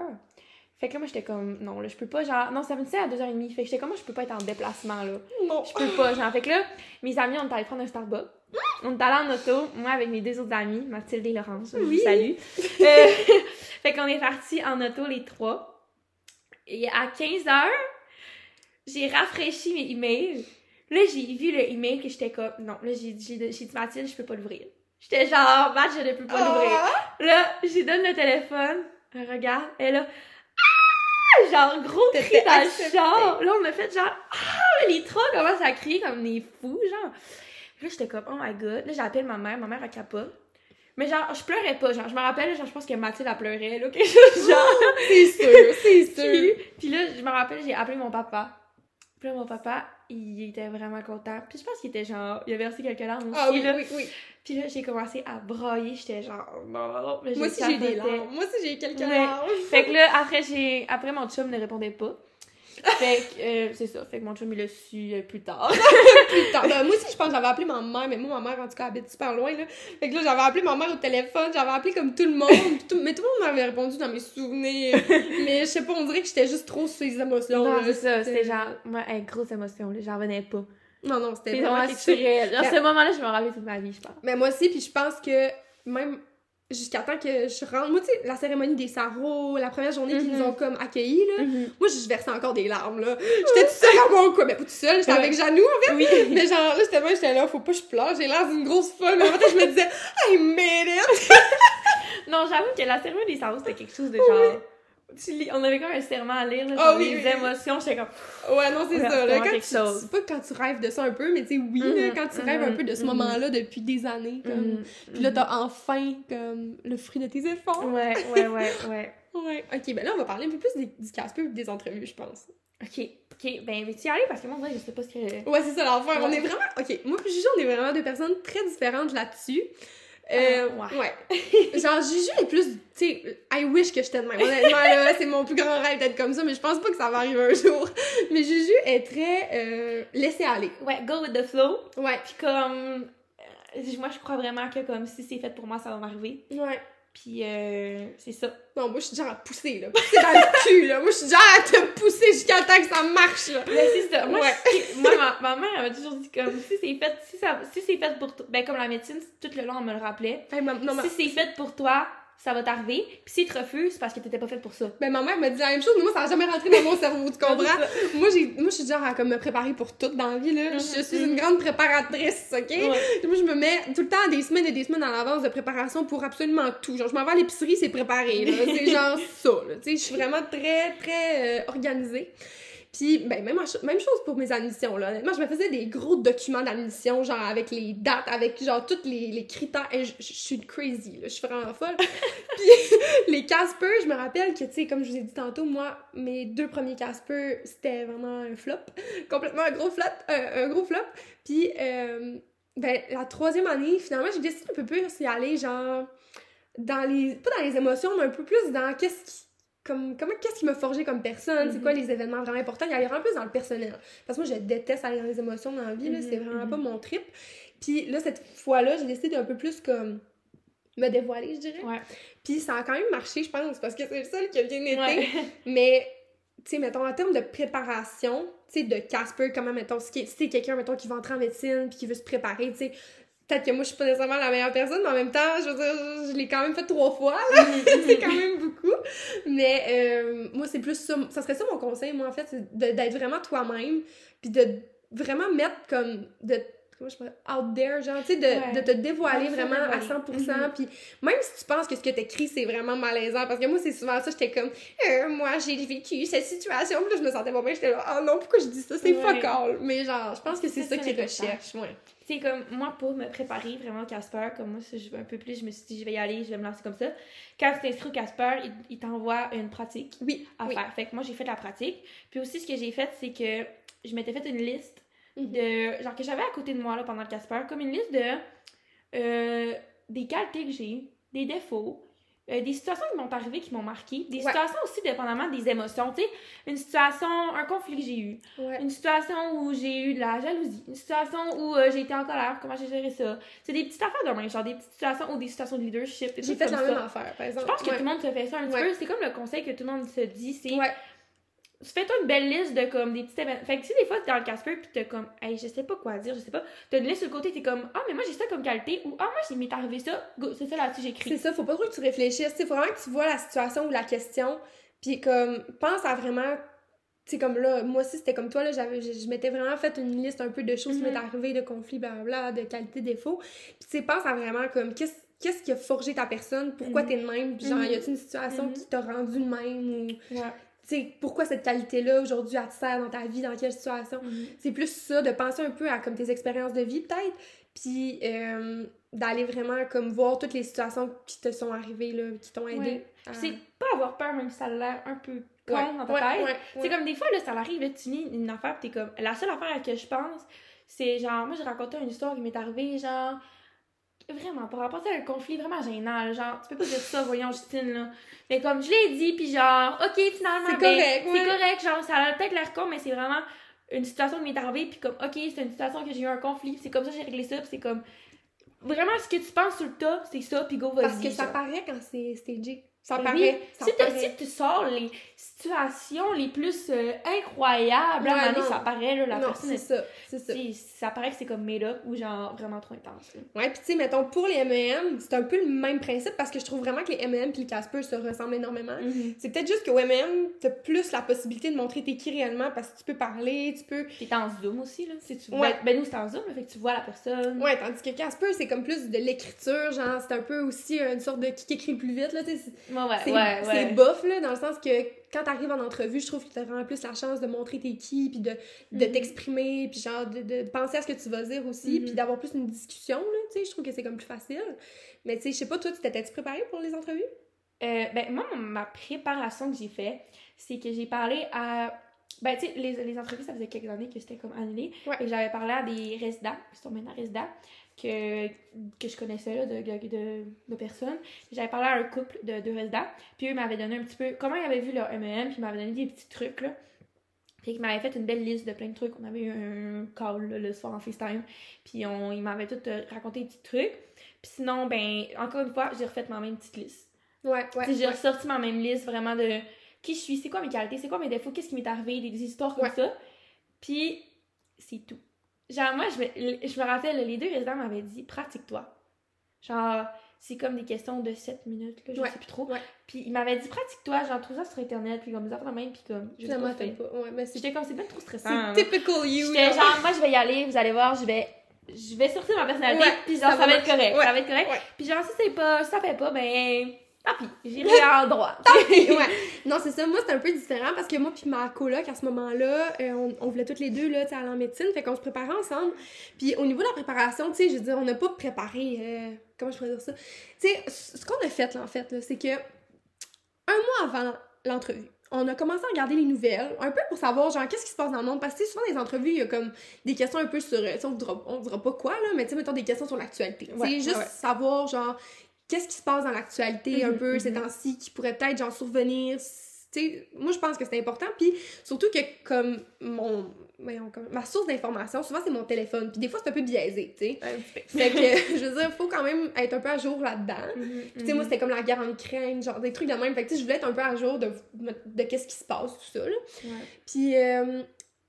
Speaker 1: Fait que là, moi, j'étais comme, non, là, je peux pas, genre, non, ça finissait à 2h30. Fait que j'étais comme, moi, je peux pas être en déplacement, là.
Speaker 2: Non.
Speaker 1: Je peux pas, genre. Fait que là, mes amis, on est allés prendre un Starbucks. On est allé en auto, moi avec mes deux autres amis, Mathilde et Laurence, je
Speaker 2: Oui.
Speaker 1: vous salue. Euh, fait qu'on est partis en auto les trois. Et à 15h, j'ai rafraîchi mes emails. Là, j'ai vu le email que j'étais comme, non, là, j'ai dit Mathilde, je peux pas l'ouvrir. J'étais genre, Math, je ne peux pas l'ouvrir.
Speaker 2: Ah!
Speaker 1: Là, j'ai donne le téléphone, regarde, elle a ah! genre gros cri dans le char. Là, on a fait genre ah, les trois commencent à crier comme des fous, genre. Là, j'étais comme oh my god. Là, j'appelle ma mère, ma mère elle capote. Mais genre, je pleurais pas, genre, je me rappelle, genre, je pense que Mathilde, elle pleurait, là, quelque chose, genre.
Speaker 2: C'est sûr, c'est sûr.
Speaker 1: Puis, puis là, je me rappelle, j'ai appelé mon papa. Puis là, mon papa, il était vraiment content. Puis je pense qu'il était genre, il a versé quelques larmes aussi,
Speaker 2: Ah oui,
Speaker 1: là.
Speaker 2: oui, oui.
Speaker 1: Puis là, j'ai commencé à brailler, j'étais genre, non, non, non.
Speaker 2: Moi aussi, j'ai eu des larmes. Moi aussi, j'ai eu quelques
Speaker 1: Ouais.
Speaker 2: larmes.
Speaker 1: Fait que là, après, j'ai... après mon chum ne répondait pas. Fait que, euh, c'est ça. Fait que mon chum, il l'a su euh, plus tard.
Speaker 2: Plus tard. Ben, moi aussi, je pense que j'avais appelé ma mère, mais moi, ma mère, en tout cas, habite super loin, là. Fait que là, j'avais appelé ma mère au téléphone, j'avais appelé comme tout le monde, tout- mais tout le monde m'avait répondu dans mes souvenirs. mais je sais pas, on dirait que j'étais juste trop sur les émotions,
Speaker 1: non, c'est ça. C'était genre, moi, grosse émotion, là. J'en revenais pas.
Speaker 2: Non, non, c'était vraiment quelque chose. Ben-
Speaker 1: ce moment-là, je me rappelle toute ma vie, je pense.
Speaker 2: Mais moi aussi, puis je pense que même jusqu'à temps que je rentre. Moi, tu sais, la cérémonie des sarros, la première journée qu'ils
Speaker 1: Mhm.
Speaker 2: nous ont comme accueillis, là.
Speaker 1: Mhm.
Speaker 2: Moi, je versais encore des larmes, là. J'étais toute seule à mon coin. Mais pas toute seule, j'étais
Speaker 1: Ouais.
Speaker 2: avec Janou, en fait.
Speaker 1: Oui.
Speaker 2: Mais genre, là, moi, j'étais là, faut pas que je pleure. J'ai l'air d'une grosse folle. Mais en fait, je me disais, I made it!
Speaker 1: Non, j'avoue que la cérémonie des cerveaux, c'était quelque chose de genre. Tu lis- On avait comme un serment à lire, là, sur
Speaker 2: oui,
Speaker 1: les
Speaker 2: oui.
Speaker 1: émotions. J'étais comme.
Speaker 2: Ouais, non, c'est ça.
Speaker 1: c'est
Speaker 2: Là, quand tu, c'est pas quand tu rêves de ça un peu, mais tu sais, oui, là,
Speaker 1: Mhm,
Speaker 2: quand tu rêves un
Speaker 1: mhm,
Speaker 2: peu de ce
Speaker 1: mhm.
Speaker 2: moment-là depuis des années, comme. Puis là, t'as enfin, comme, le fruit de tes efforts.
Speaker 1: Ouais, ouais, ouais, ouais.
Speaker 2: Ouais. Ok, ben là, on va parler un peu plus des, du casse-peu et des entrevues, je pense.
Speaker 1: Ok, ok. Ben, veux-tu y aller? Parce que moi, on que je sais pas ce que.
Speaker 2: Ouais, c'est ça. On
Speaker 1: Ouais.
Speaker 2: est vraiment. Ok, moi puis Juju, on est vraiment deux personnes très différentes là-dessus. Euh,
Speaker 1: Ah,
Speaker 2: ouais. Genre, Juju est plus. Tu sais, I wish que j'étais de même. Honnêtement, là, c'est mon plus grand rêve d'être comme ça, mais je pense pas que ça va arriver un jour. Mais Juju est très euh, laissée aller.
Speaker 1: Ouais, go with the flow.
Speaker 2: Ouais.
Speaker 1: Puis comme. euh, Moi, je crois vraiment que comme si c'est fait pour moi, ça va m'arriver.
Speaker 2: Ouais.
Speaker 1: Puis euh, c'est ça.
Speaker 2: Non, moi, je suis genre à pousser, là. Pousser dans le cul, là. Moi, je suis genre à te pousser jusqu'à temps que ça marche, là.
Speaker 1: Mais c'est ça. Moi,
Speaker 2: Ouais.
Speaker 1: je- moi ma, ma mère, elle m'a toujours dit comme si c'est fait, si, ça, si c'est fait pour toi. Ben, comme la médecine, tout le long, on me le rappelait.
Speaker 2: Hey, ma, non, ma,
Speaker 1: Si c'est fait pour toi, ça va t'arriver. Puis si tu refuses, c'est parce que t'étais pas fait pour ça.
Speaker 2: ben, ma mère m'a dit la même chose, mais moi, ça a jamais rentré dans mon cerveau, tu comprends? moi, j'ai, moi, je suis genre à comme me préparer pour tout dans la vie, là.
Speaker 1: Mhm.
Speaker 2: Je suis une grande préparatrice, OK?
Speaker 1: Ouais.
Speaker 2: Moi, je me mets tout le temps des semaines et des semaines en avance de préparation pour absolument tout. Genre, je m'en vais à l'épicerie, c'est préparé, là. C'est genre ça, là. Tu sais, je suis vraiment très, très euh, organisée. Puis, ben, même, même chose pour mes admissions, là. Honnêtement, je me faisais des gros documents d'admission, genre avec les dates, avec genre tous les, les critères. Et je, je- je suis crazy, là. Je suis vraiment folle. Puis, les Casper, je me rappelle que, tu sais, comme je vous ai dit tantôt, moi, mes deux premiers Casper, c'était vraiment un flop. Complètement un gros flop. euh, un gros flop. Puis, euh, ben, la troisième année, finalement, j'ai décidé un peu plus d'y aller, genre, dans les. Pas dans les émotions, mais un peu plus dans qu'est-ce qui. Comme, comment, qu'est-ce qui m'a forgé comme personne, c'est
Speaker 1: Mhm.
Speaker 2: quoi les événements vraiment importants, y aller vraiment plus dans le personnel. Parce que moi, je déteste aller dans les émotions dans la vie,
Speaker 1: Mhm,
Speaker 2: c'est vraiment
Speaker 1: mhm.
Speaker 2: pas mon trip. Puis là, cette fois-là, j'ai décidé d'un peu plus comme me dévoiler, je dirais.
Speaker 1: Ouais.
Speaker 2: Puis ça a quand même marché, je pense, parce que c'est le seul qui a bien été.
Speaker 1: Ouais.
Speaker 2: Mais, tu sais, mettons, en termes de préparation, tu sais, de Casper, comment, mettons, si si c'est quelqu'un, mettons, qui va entrer en médecine puis qui veut se préparer, tu sais, peut-être que moi, je suis pas nécessairement la meilleure personne, mais en même temps, je veux dire, je l'ai quand même fait trois fois, là. c'est quand même beaucoup. Mais, euh, moi, c'est plus ça, ça serait ça mon conseil, moi, en fait, c'est d'être vraiment toi-même, puis de vraiment mettre comme, de comment je pourrais out there, genre, tu sais, de,
Speaker 1: Ouais.
Speaker 2: de te dévoiler
Speaker 1: Ouais,
Speaker 2: vraiment à
Speaker 1: dévoiler.
Speaker 2: 100%,
Speaker 1: Mhm.
Speaker 2: puis même si tu penses que ce que t'écris, c'est vraiment malaisant, parce que moi, c'est souvent ça, j'étais comme, Euh, moi, j'ai vécu cette situation, puis là, je me sentais pas bien, j'étais là, oh non, pourquoi je dis ça, c'est
Speaker 1: Ouais.
Speaker 2: fuck all. Mais genre, je pense que c'est ça qu'ils recherchent, ouais.
Speaker 1: C'est comme moi pour me préparer vraiment au Casper, comme moi si je veux un peu plus, je me suis dit je vais y aller, je vais me lancer comme ça. Quand tu t'inscris au Casper, il, il t'envoie une pratique
Speaker 2: Oui,
Speaker 1: à
Speaker 2: oui.
Speaker 1: faire. Fait que moi j'ai fait la pratique. Puis aussi ce que j'ai fait, c'est que je m'étais fait une liste
Speaker 2: Mhm.
Speaker 1: de genre que j'avais à côté de moi là pendant le Casper, comme une liste de euh, des qualités que j'ai, des défauts. Euh, des situations qui m'ont arrivé, qui m'ont marqué. Des
Speaker 2: Ouais.
Speaker 1: situations aussi dépendamment des émotions. Tu sais, une situation, un conflit que j'ai eu.
Speaker 2: Ouais.
Speaker 1: Une situation où j'ai eu de la jalousie. Une situation où euh, j'ai été en colère. Comment j'ai géré ça? C'est des petites affaires de même. Genre des petites situations ou des situations de leadership.
Speaker 2: J'ai fait la
Speaker 1: ça.
Speaker 2: même affaire, par
Speaker 1: Je
Speaker 2: exemple.
Speaker 1: pense que
Speaker 2: Ouais.
Speaker 1: tout le monde se fait ça un petit peu. C'est comme le conseil que tout le monde se dit. C'est
Speaker 2: Ouais.
Speaker 1: Fais-toi une belle liste de comme des petits événements. Fait que si des fois t'es dans le Casper pis t'as comme, hey, je sais pas quoi dire, je sais pas, t'as une liste sur le côté, t'es comme, ah, mais moi j'ai ça comme qualité, ou ah, moi il m'est arrivé ça, c'est ça là-dessus j'écris.
Speaker 2: C'est ça, faut pas trop que tu réfléchisses. Il faut vraiment que tu vois la situation ou la question, puis comme, pense à vraiment. Tu sais, comme là, moi aussi, c'était comme toi, là, j'avais, je, je m'étais vraiment fait une liste un peu de choses qui
Speaker 1: Mhm.
Speaker 2: m'étaient arrivées, de conflits, blablabla, de qualité, défauts. Puis tu sais, pense à vraiment comme, qu'est-ce qu'est-ce qui a forgé ta personne, pourquoi
Speaker 1: Mhm.
Speaker 2: t'es de même, puis genre,
Speaker 1: Mhm.
Speaker 2: y a-t-il une situation
Speaker 1: Mhm.
Speaker 2: qui t'a rendu de même, ou,
Speaker 1: Ouais.
Speaker 2: Sais, pourquoi cette qualité-là, aujourd'hui, elle te sert dans ta vie, dans quelle situation?
Speaker 1: Mhm.
Speaker 2: C'est plus ça, de penser un peu à comme tes expériences de vie peut-être, puis euh, d'aller vraiment comme voir toutes les situations qui te sont arrivées, là, qui t'ont aidé.
Speaker 1: Ouais.
Speaker 2: à-
Speaker 1: Puis c'est pas avoir peur, même si ça a l'air un peu con
Speaker 2: Ouais,
Speaker 1: dans ta
Speaker 2: ouais,
Speaker 1: tête. C'est comme des fois, là, ça arrive, là, tu lis une affaire, pis t'es comme. La seule affaire à laquelle je pense, c'est genre, moi, j'ai raconté une histoire qui m'est arrivée, genre. Vraiment, pour rapporter un conflit vraiment gênant, là, genre, tu peux pas dire ça, voyons, Justine, là. Mais comme je l'ai dit, puis genre, ok, finalement,
Speaker 2: C'est
Speaker 1: ben,
Speaker 2: correct,
Speaker 1: c'est
Speaker 2: ouais.
Speaker 1: correct, genre, ça a peut-être l'air con, mais c'est vraiment une situation qui m'est arrivée, puis comme, ok, c'est une situation que j'ai eu un conflit, c'est comme ça que j'ai réglé ça, puis c'est comme. Vraiment, ce que tu penses sur le tas, c'est ça, puis go, vas-y.
Speaker 2: Parce que ça
Speaker 1: genre.
Speaker 2: paraît quand c'est stagé. Ça
Speaker 1: Ben
Speaker 2: paraît. ça
Speaker 1: si,
Speaker 2: paraît.
Speaker 1: si tu sors les situations les plus euh, incroyables, à un
Speaker 2: Ouais,
Speaker 1: moment donné, ça paraît, là, la
Speaker 2: non,
Speaker 1: personne,
Speaker 2: c'est ça, c'est ça.
Speaker 1: ça paraît que c'est comme made up ou genre vraiment trop intense. là.
Speaker 2: Ouais, puis tu sais, mettons, pour les M&M, c'est un peu le même principe parce que je trouve vraiment que les M&M puis le Casper se ressemblent énormément. C'est peut-être juste qu'au M&M, t'as plus la possibilité de montrer t'es qui réellement parce que tu peux parler, tu peux...
Speaker 1: T'es en zoom aussi, là. Si tu...
Speaker 2: Ouais.
Speaker 1: ben, ben, nous, c'est en zoom, là, fait que tu vois la personne.
Speaker 2: Ouais, tandis que Casper, c'est comme plus de l'écriture, genre, c'est un peu aussi une sorte de qui écrit plus vite, là, tu sais. c'est-
Speaker 1: Ouais, ouais,
Speaker 2: C'est
Speaker 1: ouais.
Speaker 2: c'est bof, là, dans le sens que quand t'arrives en entrevue, je trouve que t'as vraiment plus la chance de montrer t'es qui, puis de, de
Speaker 1: Mhm.
Speaker 2: t'exprimer, puis genre de, de penser à ce que tu vas dire aussi,
Speaker 1: Mhm.
Speaker 2: puis d'avoir plus une discussion, là, tu sais, je trouve que c'est comme plus facile. Mais tu sais, je sais pas, toi, tu t'étais-tu préparée pour les entrevues?
Speaker 1: Euh, ben, moi, ma préparation que j'ai fait, c'est que j'ai parlé à. Ben, tu sais, les, les entrevues, ça faisait quelques années que c'était comme annulé.
Speaker 2: Ouais.
Speaker 1: Et j'avais parlé à des résidents, qui sont maintenant résidents, que, que je connaissais, là, de, de, de, de personnes. J'avais parlé à un couple de deux résidents, puis eux m'avaient donné un petit peu comment ils avaient vu leur M&M, puis ils m'avaient donné des petits trucs, là. Puis ils m'avaient fait une belle liste de plein de trucs. On avait eu un call là, le soir en FaceTime, puis on, ils m'avaient tout euh, raconté des petits trucs. Puis sinon, ben, encore une fois, j'ai refait ma même petite liste.
Speaker 2: Ouais, ouais.
Speaker 1: J'ai
Speaker 2: ouais.
Speaker 1: ressorti ma même liste vraiment de qui je suis, c'est quoi mes qualités, c'est quoi mes défauts, qu'est-ce qui m'est arrivé, des, des histoires comme
Speaker 2: Ouais.
Speaker 1: ça. Puis c'est tout. Genre, moi, je me, je me rappelle, les deux résidents m'avaient dit pratique-toi. Genre, c'est comme des questions de 7 minutes, là, je
Speaker 2: Ouais.
Speaker 1: sais plus trop.
Speaker 2: Ouais.
Speaker 1: Puis il m'avait dit pratique-toi, genre, trouve ça sur internet, puis comme ça, de même, puis comme, je pas fait.
Speaker 2: pas. Ouais,
Speaker 1: J'étais comme, c'est bien trop stressant.
Speaker 2: c'est
Speaker 1: là.
Speaker 2: typical you,
Speaker 1: J'étais genre, moi, je vais y aller, vous allez voir, je vais. Je vais sortir ma personnalité, puis genre,
Speaker 2: ça
Speaker 1: ça,
Speaker 2: va
Speaker 1: être correct. Ça va être correct. Puis genre, si c'est pas, si ça fait pas, ben. Tant pis, j'irai en droit.
Speaker 2: ouais. Non, c'est ça. Moi, c'est un peu différent parce que moi puis ma coloc, à ce moment-là, euh, on, on voulait toutes les deux, là, aller en médecine. Fait qu'on se préparait ensemble. Puis au niveau de la préparation, tu sais, je veux dire, on n'a pas préparé... euh, comment je pourrais dire ça? Tu sais, ce qu'on a fait, là, en fait, là, c'est que un mois avant l'entrevue, on a commencé à regarder les nouvelles, un peu pour savoir, genre, qu'est-ce qui se passe dans le monde. Parce que tu sais, souvent, les entrevues, il y a comme des questions un peu sur... euh, tu sais, on dira, on dira pas quoi, là, mais tu sais, mettons des questions sur l'actualité.
Speaker 1: Ouais,
Speaker 2: juste
Speaker 1: ouais.
Speaker 2: savoir, genre, qu'est-ce qui se passe dans l'actualité un
Speaker 1: Mhm,
Speaker 2: peu ces
Speaker 1: mhm.
Speaker 2: temps-ci qui pourrait peut-être genre survenir? Moi je pense que c'est important puis surtout que comme mon voyons, comme- ma source d'information souvent c'est mon téléphone puis des fois c'est un peu biaisé, tu sais. Fait que je veux dire faut quand même être un peu à jour là-dedans.
Speaker 1: Mhm,
Speaker 2: Puis, tu sais moi c'était comme la guerre en Ukraine, genre des trucs de même. Fait que tu sais je voulais être un peu à jour de de qu'est-ce qui se passe tout ça là.
Speaker 1: Ouais.
Speaker 2: Puis euh,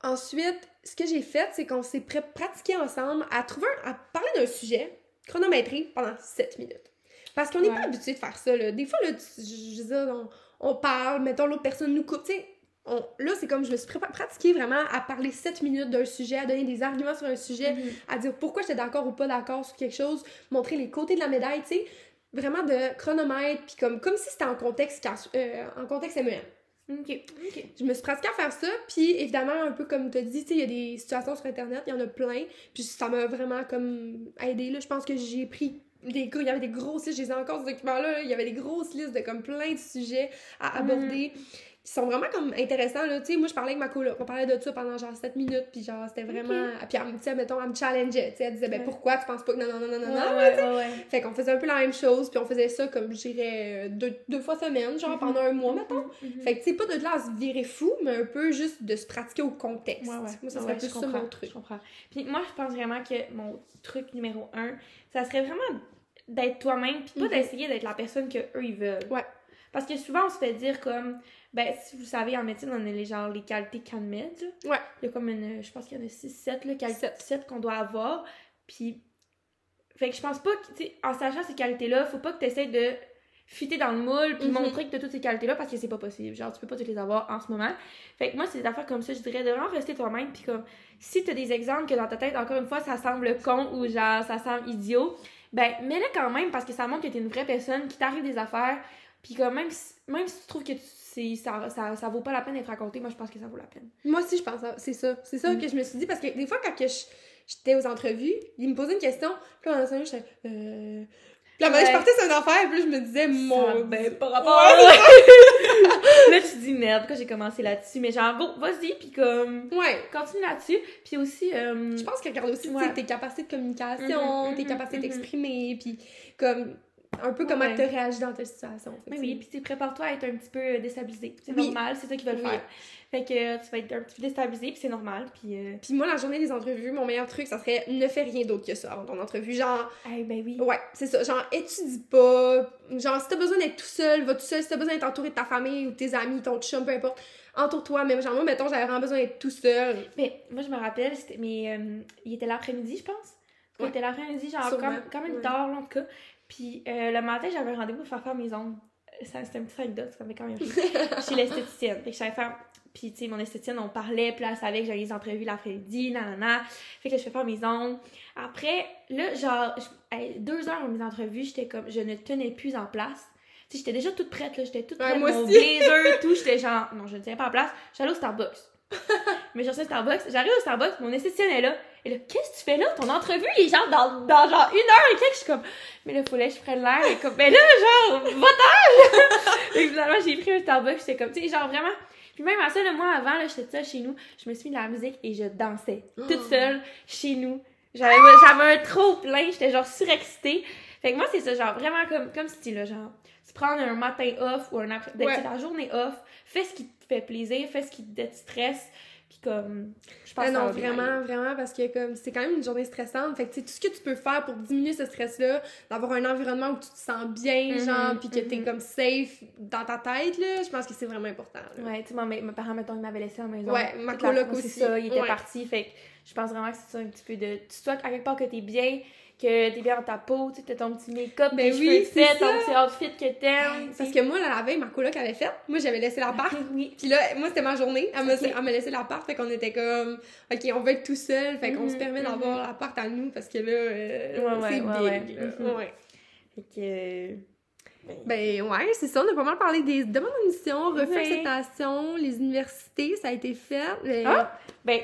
Speaker 2: ensuite, ce que j'ai fait, c'est qu'on s'est pratiqué ensemble à trouver, un- à parler d'un sujet chronométré pendant 7 minutes. Parce qu'on n'est
Speaker 1: Ouais.
Speaker 2: pas habitué de faire ça, là. Des fois, là, tu- je je on, on parle, mettons, l'autre personne nous coupe, tu sais. Là, c'est comme je me suis pratiquée vraiment à parler 7 minutes d'un sujet, à donner des arguments sur un sujet,
Speaker 1: Mhm.
Speaker 2: à dire pourquoi j'étais d'accord ou pas d'accord sur quelque chose, montrer les côtés de la médaille, tu sais. Vraiment de chronomètre, puis comme, comme si c'était en contexte, euh, en contexte MEM.
Speaker 1: Ok, ok.
Speaker 2: Je me suis pratiquée à faire ça, puis évidemment, un peu comme tu as dit, il y a des situations sur Internet, il y en a plein, puis ça m'a vraiment comme aidé. Je pense que j'ai pris des il y avait des grosses listes, je les ai encore, ce document-là, là, il y avait des grosses listes de comme plein de sujets à
Speaker 1: Mhm.
Speaker 2: aborder, qui sont vraiment comme intéressants, là. Tu sais, moi, je parlais avec ma coloc, on parlait de ça pendant genre 7 minutes, puis genre, c'était vraiment... Puis, elle me- tu sais, mettons, elle me challengeait, tu sais, elle disait, ben
Speaker 1: Ouais.
Speaker 2: pourquoi tu penses pas que non, non, non, non, non, non,
Speaker 1: ouais, ouais.
Speaker 2: Fait qu'on faisait un peu la même chose, puis on faisait ça comme, je dirais, euh, deux, deux fois semaine, genre
Speaker 1: Mhm.
Speaker 2: pendant un mois, mettons.
Speaker 1: Mhm.
Speaker 2: Fait que, tu sais, pas de là à se virer fou, mais un peu juste de se pratiquer au contexte. Moi, ça serait plus ça mon truc.
Speaker 1: Je comprends. Puis moi, je pense vraiment que mon truc numéro un, ça serait vraiment d'être toi-même, puis pas
Speaker 2: Mhm.
Speaker 1: d'essayer d'être la personne que eux ils veulent.
Speaker 2: Ouais.
Speaker 1: Parce que souvent, on se fait dire comme. Ben, si vous savez, en médecine, on a les, genre, les qualités CanMed. là.
Speaker 2: Ouais.
Speaker 1: Il y a comme une. Je pense qu'il y en a 6-7, là, qualités 7 qu'on doit avoir. Puis. Fait que je pense pas que, tu sais, en sachant ces qualités-là, faut pas que tu essaies de fitter dans le moule puis
Speaker 2: Mhm.
Speaker 1: montrer que tu as toutes ces qualités-là parce que c'est pas possible. Genre, tu peux pas toutes les avoir en ce moment. Fait que moi, c'est des affaires comme ça, je dirais de vraiment rester toi-même puis comme si tu as des exemples que dans ta tête, encore une fois, ça semble con ou genre ça semble idiot, ben mets-le quand même parce que ça montre que t'es une vraie personne, qui t'arrive des affaires puis comme même si, même si tu trouves que tu- ça, ça, ça vaut pas la peine d'être raconté, moi je pense que ça vaut la peine.
Speaker 2: Moi aussi, je pense ça. C'est ça. C'est ça
Speaker 1: Mm.
Speaker 2: que je me suis dit. Parce que des fois, quand que je- j'étais aux entrevues, ils me posaient une question. Puis là, dans j'étais. Euh... Puis là,
Speaker 1: Ouais.
Speaker 2: je partais sur une affaire. Puis là, je me disais, mon.
Speaker 1: ben, par rapport.
Speaker 2: Ouais.
Speaker 1: là, tu dis merde, pourquoi j'ai commencé là-dessus, mais genre, bon, vas-y, puis comme,
Speaker 2: Ouais.
Speaker 1: continue là-dessus. Puis aussi, euh,
Speaker 2: Je pense que regarde aussi
Speaker 1: Ouais.
Speaker 2: tes capacités de communication,
Speaker 1: Mhm,
Speaker 2: tes capacités
Speaker 1: mhm.
Speaker 2: d'exprimer, puis comme un peu comment
Speaker 1: Ouais.
Speaker 2: tu réagis dans telle situation. Fait
Speaker 1: oui,
Speaker 2: c'est-
Speaker 1: puis tu prépare-toi à être un petit peu euh, déstabilisé. C'est
Speaker 2: Oui.
Speaker 1: normal, c'est ça qui va le
Speaker 2: Oui.
Speaker 1: faire. Fait que euh, tu vas être un petit peu déstabilisé, puis c'est normal. Puis, euh...
Speaker 2: Puis moi, la journée des entrevues, mon meilleur truc, ça serait ne fais rien d'autre que ça avant ton entrevue. Genre,
Speaker 1: hey, ben oui.
Speaker 2: ouais, c'est ça. Genre, étudie pas. Genre, si t'as besoin d'être tout seul, va tout seul. Si t'as besoin d'être entouré de ta famille ou de tes amis, ton chum, peu importe, entoure-toi. Même, genre, moi, mettons, j'avais vraiment besoin d'être tout seul.
Speaker 1: Mais moi, je me rappelle, c'était, mais euh, il était l'après-midi, je pense. Il
Speaker 2: Ouais.
Speaker 1: était l'après-midi, genre, quand même
Speaker 2: ouais.
Speaker 1: tard, en tout cas. Puis euh, le matin, j'avais un rendez-vous pour faire faire mes ongles. Ça, c'était un petit anecdote, ça m'a quand même. Chez l'esthéticienne. Fait que j'allais faire. Puis, tu sais, mon esthéticienne, on parlait, puis là, elle savait que j'avais les entrevues l'après-midi, nanana. Fait que là, je fais faire mes ongles. Après, là, genre, je- deux heures avant mes entrevues, j'étais comme, je ne tenais plus en place. J'étais déjà toute prête, là, j'étais toute
Speaker 2: Ouais,
Speaker 1: prête,
Speaker 2: moi
Speaker 1: mon blazer, tout, j'étais genre, non, je ne tiens pas en place. J'allais au Starbucks. mais je cherchais Starbucks, j'arrive au Starbucks, mon esthéticienne est là. Et là, qu'est-ce que tu fais là? Ton entrevue, il est genre dans, dans genre une heure et quelques. Je suis comme, mais là, fallait que je prenne l'air. Et comme, mais là, genre, va-t'en! et finalement, j'ai pris un Starbucks, j'étais comme, tu sais, genre vraiment. Puis même à ça, le mois avant, là, j'étais seule chez nous, je me suis mis de la musique et je dansais. Toute
Speaker 2: Oh.
Speaker 1: seule, chez nous. J'avais, j'avais un trop plein, j'étais genre surexcitée. Fait que moi, c'est ça, genre vraiment comme, comme style, là, genre, tu prends un matin off ou un après, ben,
Speaker 2: Ouais.
Speaker 1: la journée off, fais ce qui te fait plaisir, fais ce qui te stresse, puis comme, je pense
Speaker 2: Ah non,
Speaker 1: aller.
Speaker 2: vraiment, vraiment, parce que comme c'est quand même une journée stressante. Fait que tu sais, tout ce que tu peux faire pour diminuer ce stress-là, d'avoir un environnement où tu te sens bien,
Speaker 1: Mhm,
Speaker 2: genre, puis que t'es
Speaker 1: mhm.
Speaker 2: comme safe dans ta tête, là, je pense que c'est vraiment important. là.
Speaker 1: Ouais, tu sais, mes, mes parents, mettons, ils m'avaient laissé à la maison.
Speaker 2: Ouais, ma coloc aussi.
Speaker 1: ça, ils étaient
Speaker 2: Ouais.
Speaker 1: partis. Fait que je pense vraiment que c'est ça un petit peu de. Tu sois à quelque part que t'es bien, que t'es bien dans ta peau, tu t'as ton petit make-up,
Speaker 2: Ben
Speaker 1: tes
Speaker 2: oui,
Speaker 1: cheveux
Speaker 2: c'est
Speaker 1: faits, ton petit outfit que t'aimes.
Speaker 2: Parce que moi, la veille, ma coloc avait fait. Moi, j'avais laissé l'appart.
Speaker 1: oui.
Speaker 2: Puis là, moi, c'était ma journée. Elle m'a
Speaker 1: Ok.
Speaker 2: elle m'a laissé l'appart. Fait qu'on était comme, OK, on va être tout seul. Fait qu'on
Speaker 1: Mhm,
Speaker 2: se permet
Speaker 1: mhm.
Speaker 2: d'avoir l'appart à nous parce que là, euh,
Speaker 1: Ouais,
Speaker 2: c'est
Speaker 1: ouais,
Speaker 2: big.
Speaker 1: ouais.
Speaker 2: là.
Speaker 1: Mhm.
Speaker 2: Ouais.
Speaker 1: Fait que. euh, ben,
Speaker 2: ouais, c'est ça. On a pas mal parlé des demandes d'admission, refus
Speaker 1: Ouais.
Speaker 2: acceptation, les universités, ça a été fait. Mais...
Speaker 1: Ah! Ben,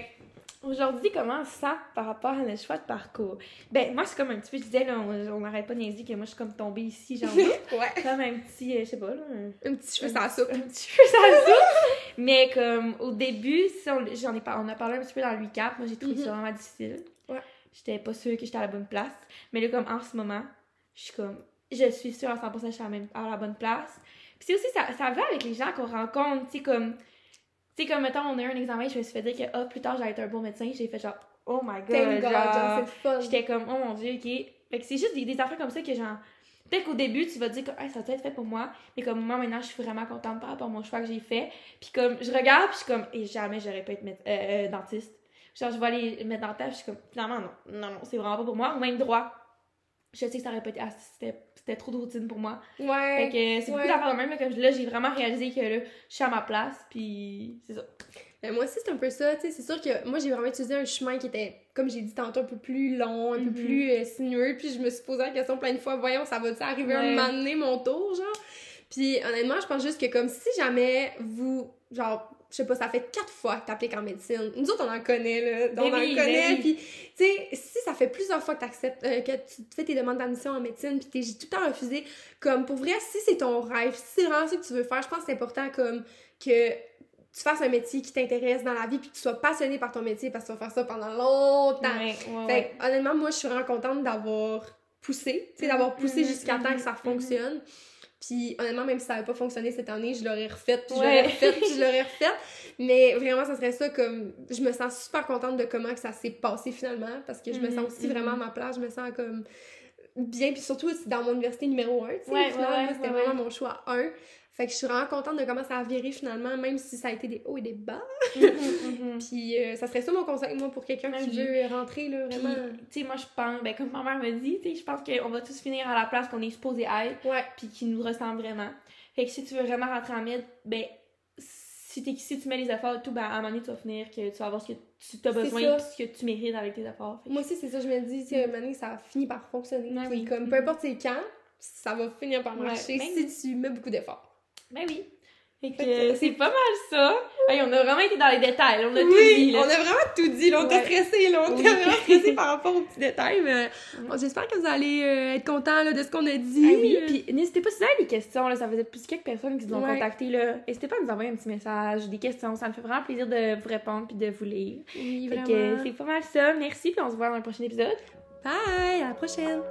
Speaker 1: aujourd'hui, comment ça par rapport à notre choix de parcours? Ben, moi, c'est comme un petit peu, je disais, là, on n'arrête pas de niaiser que moi, je suis comme tombée ici, genre,
Speaker 2: ouais.
Speaker 1: comme un petit, euh, je sais pas, là, un-
Speaker 2: Un petit cheveu sans soupe.
Speaker 1: un petit peu ça soupe. Mais comme au début, si on, j'en ai on a parlé un petit peu dans le recap, moi j'ai trouvé ça
Speaker 2: Mhm.
Speaker 1: vraiment difficile.
Speaker 2: Ouais.
Speaker 1: J'étais pas sûre que j'étais à la bonne place. Mais là, comme en ce moment, je suis comme, je suis sûre à 100% que je suis à la, même- à la bonne place. Puis c'est aussi, ça, ça va avec les gens qu'on rencontre, tu sais, comme, tu sais, comme mettons, on a eu un examen, je me suis fait dire que, ah, plus tard, j'allais être un bon médecin. J'ai fait genre, oh my god,
Speaker 2: c'est.
Speaker 1: J'étais comme, oh mon dieu, ok. Fait que c'est juste des, des affaires comme ça que genre. Peut-être qu'au début, tu vas te dire que Hey, ça doit être fait pour moi. Mais comme moi, maintenant, je suis vraiment contente par rapport à mon choix que j'ai fait. Puis comme, je regarde, puis je suis comme, et jamais j'aurais pu être euh, euh, dentiste. Genre, je vois les mettre dentaire, puis je suis comme, finalement, non, non, non, c'est vraiment pas pour moi. Ou même droit. Je sais que ça aurait pas été. ah, c'était, c'était trop de routine pour moi. Fait
Speaker 2: Ouais.
Speaker 1: que c'est beaucoup d'affaires de même. Là, comme là, j'ai vraiment réalisé que là, je suis à ma place, puis c'est ça.
Speaker 2: Ben, moi aussi, c'est un peu ça. tu sais, C'est sûr que moi, j'ai vraiment utilisé un chemin qui était, comme j'ai dit tantôt, un peu plus long, un
Speaker 1: Mhm.
Speaker 2: peu plus euh, sinueux. Puis je me suis posé la question plein de fois, voyons, ça va-tu arriver un
Speaker 1: Ouais.
Speaker 2: moment donné, mon tour, genre? Puis honnêtement, je pense juste que comme si jamais vous, genre, je sais pas, ça fait quatre fois que t'appliques en médecine. Nous autres, on en connaît, là.
Speaker 1: Ben
Speaker 2: on en
Speaker 1: oui, ben
Speaker 2: connaît. Puis, tu sais, si ça fait plusieurs fois que t'acceptes, euh, que tu fais tes demandes d'admission en médecine, puis t'es tout le temps refusé, comme pour vrai, si c'est ton rêve, si c'est vraiment ça que tu veux faire, je pense que c'est important, comme, que tu fasses un métier qui t'intéresse dans la vie, puis que tu sois passionné par ton métier parce que tu vas faire ça pendant longtemps.
Speaker 1: Ouais, ouais,
Speaker 2: Fait
Speaker 1: ouais.
Speaker 2: que, honnêtement, moi, je suis vraiment contente d'avoir poussé, tu sais, d'avoir poussé
Speaker 1: Mhm,
Speaker 2: jusqu'à temps
Speaker 1: mhm,
Speaker 2: que ça
Speaker 1: mhm.
Speaker 2: fonctionne. Puis, honnêtement, même si ça n'avait pas fonctionné cette année, je l'aurais refait, puis je l'aurais refait, puis je l'aurais. Mais vraiment, ça serait ça comme. Je me sens super contente de comment que ça s'est passé finalement, parce que je me
Speaker 1: Mhm,
Speaker 2: sens aussi
Speaker 1: mhm.
Speaker 2: vraiment à ma place, je me sens comme bien, puis surtout aussi dans mon université numéro 1, tu sais,
Speaker 1: Ouais, ouais,
Speaker 2: c'était vraiment mon choix 1. Fait que je suis vraiment contente de comment ça a viré finalement, même si ça a été des hauts et des bas.
Speaker 1: Mhm, mhm.
Speaker 2: Puis euh, ça serait ça mon conseil, moi, pour quelqu'un qui veut rentrer, là, vraiment.
Speaker 1: tu sais, moi, je pense, ben, comme ma mère me dit, tu sais, je pense qu'on va tous finir à la place qu'on est supposé être,
Speaker 2: Ouais.
Speaker 1: puis qui nous ressemble vraiment. Fait que si tu veux vraiment rentrer en mid, ben, si, t'es- si tu mets les efforts, tout, ben, à un moment donné, tu vas finir que tu vas avoir ce que tu as besoin, puis ce que tu mérites avec tes efforts.
Speaker 2: Moi aussi, c'est ça, je me dis, tu sais, à un moment donné, ça finit par fonctionner.
Speaker 1: Ouais, oui.
Speaker 2: Comme peu importe c'est quand, ça va finir par marcher
Speaker 1: ben
Speaker 2: si tu mets beaucoup d'efforts.
Speaker 1: Ben oui. Que- euh, c'est pas mal ça. Hey, on a vraiment été dans les détails, on a tout
Speaker 2: Oui,
Speaker 1: dit, là.
Speaker 2: on a vraiment tout dit, là, on t'a stressé, là, on
Speaker 1: Oui.
Speaker 2: t'a vraiment stressé par rapport aux petits détails, mais bon, j'espère que vous allez euh, être contents là, de ce qu'on a dit.
Speaker 1: Ah oui, puis n'hésitez pas si vous avez des questions, là, ça faisait plus quelques personnes qui nous ont
Speaker 2: Ouais.
Speaker 1: contactés. N'hésitez pas à nous envoyer un petit message, des questions, ça me fait vraiment plaisir de vous répondre puis de vous lire.
Speaker 2: oui, vraiment.
Speaker 1: c'est pas mal ça. Merci, puis on se voit dans le prochain épisode.
Speaker 2: Bye, à la prochaine.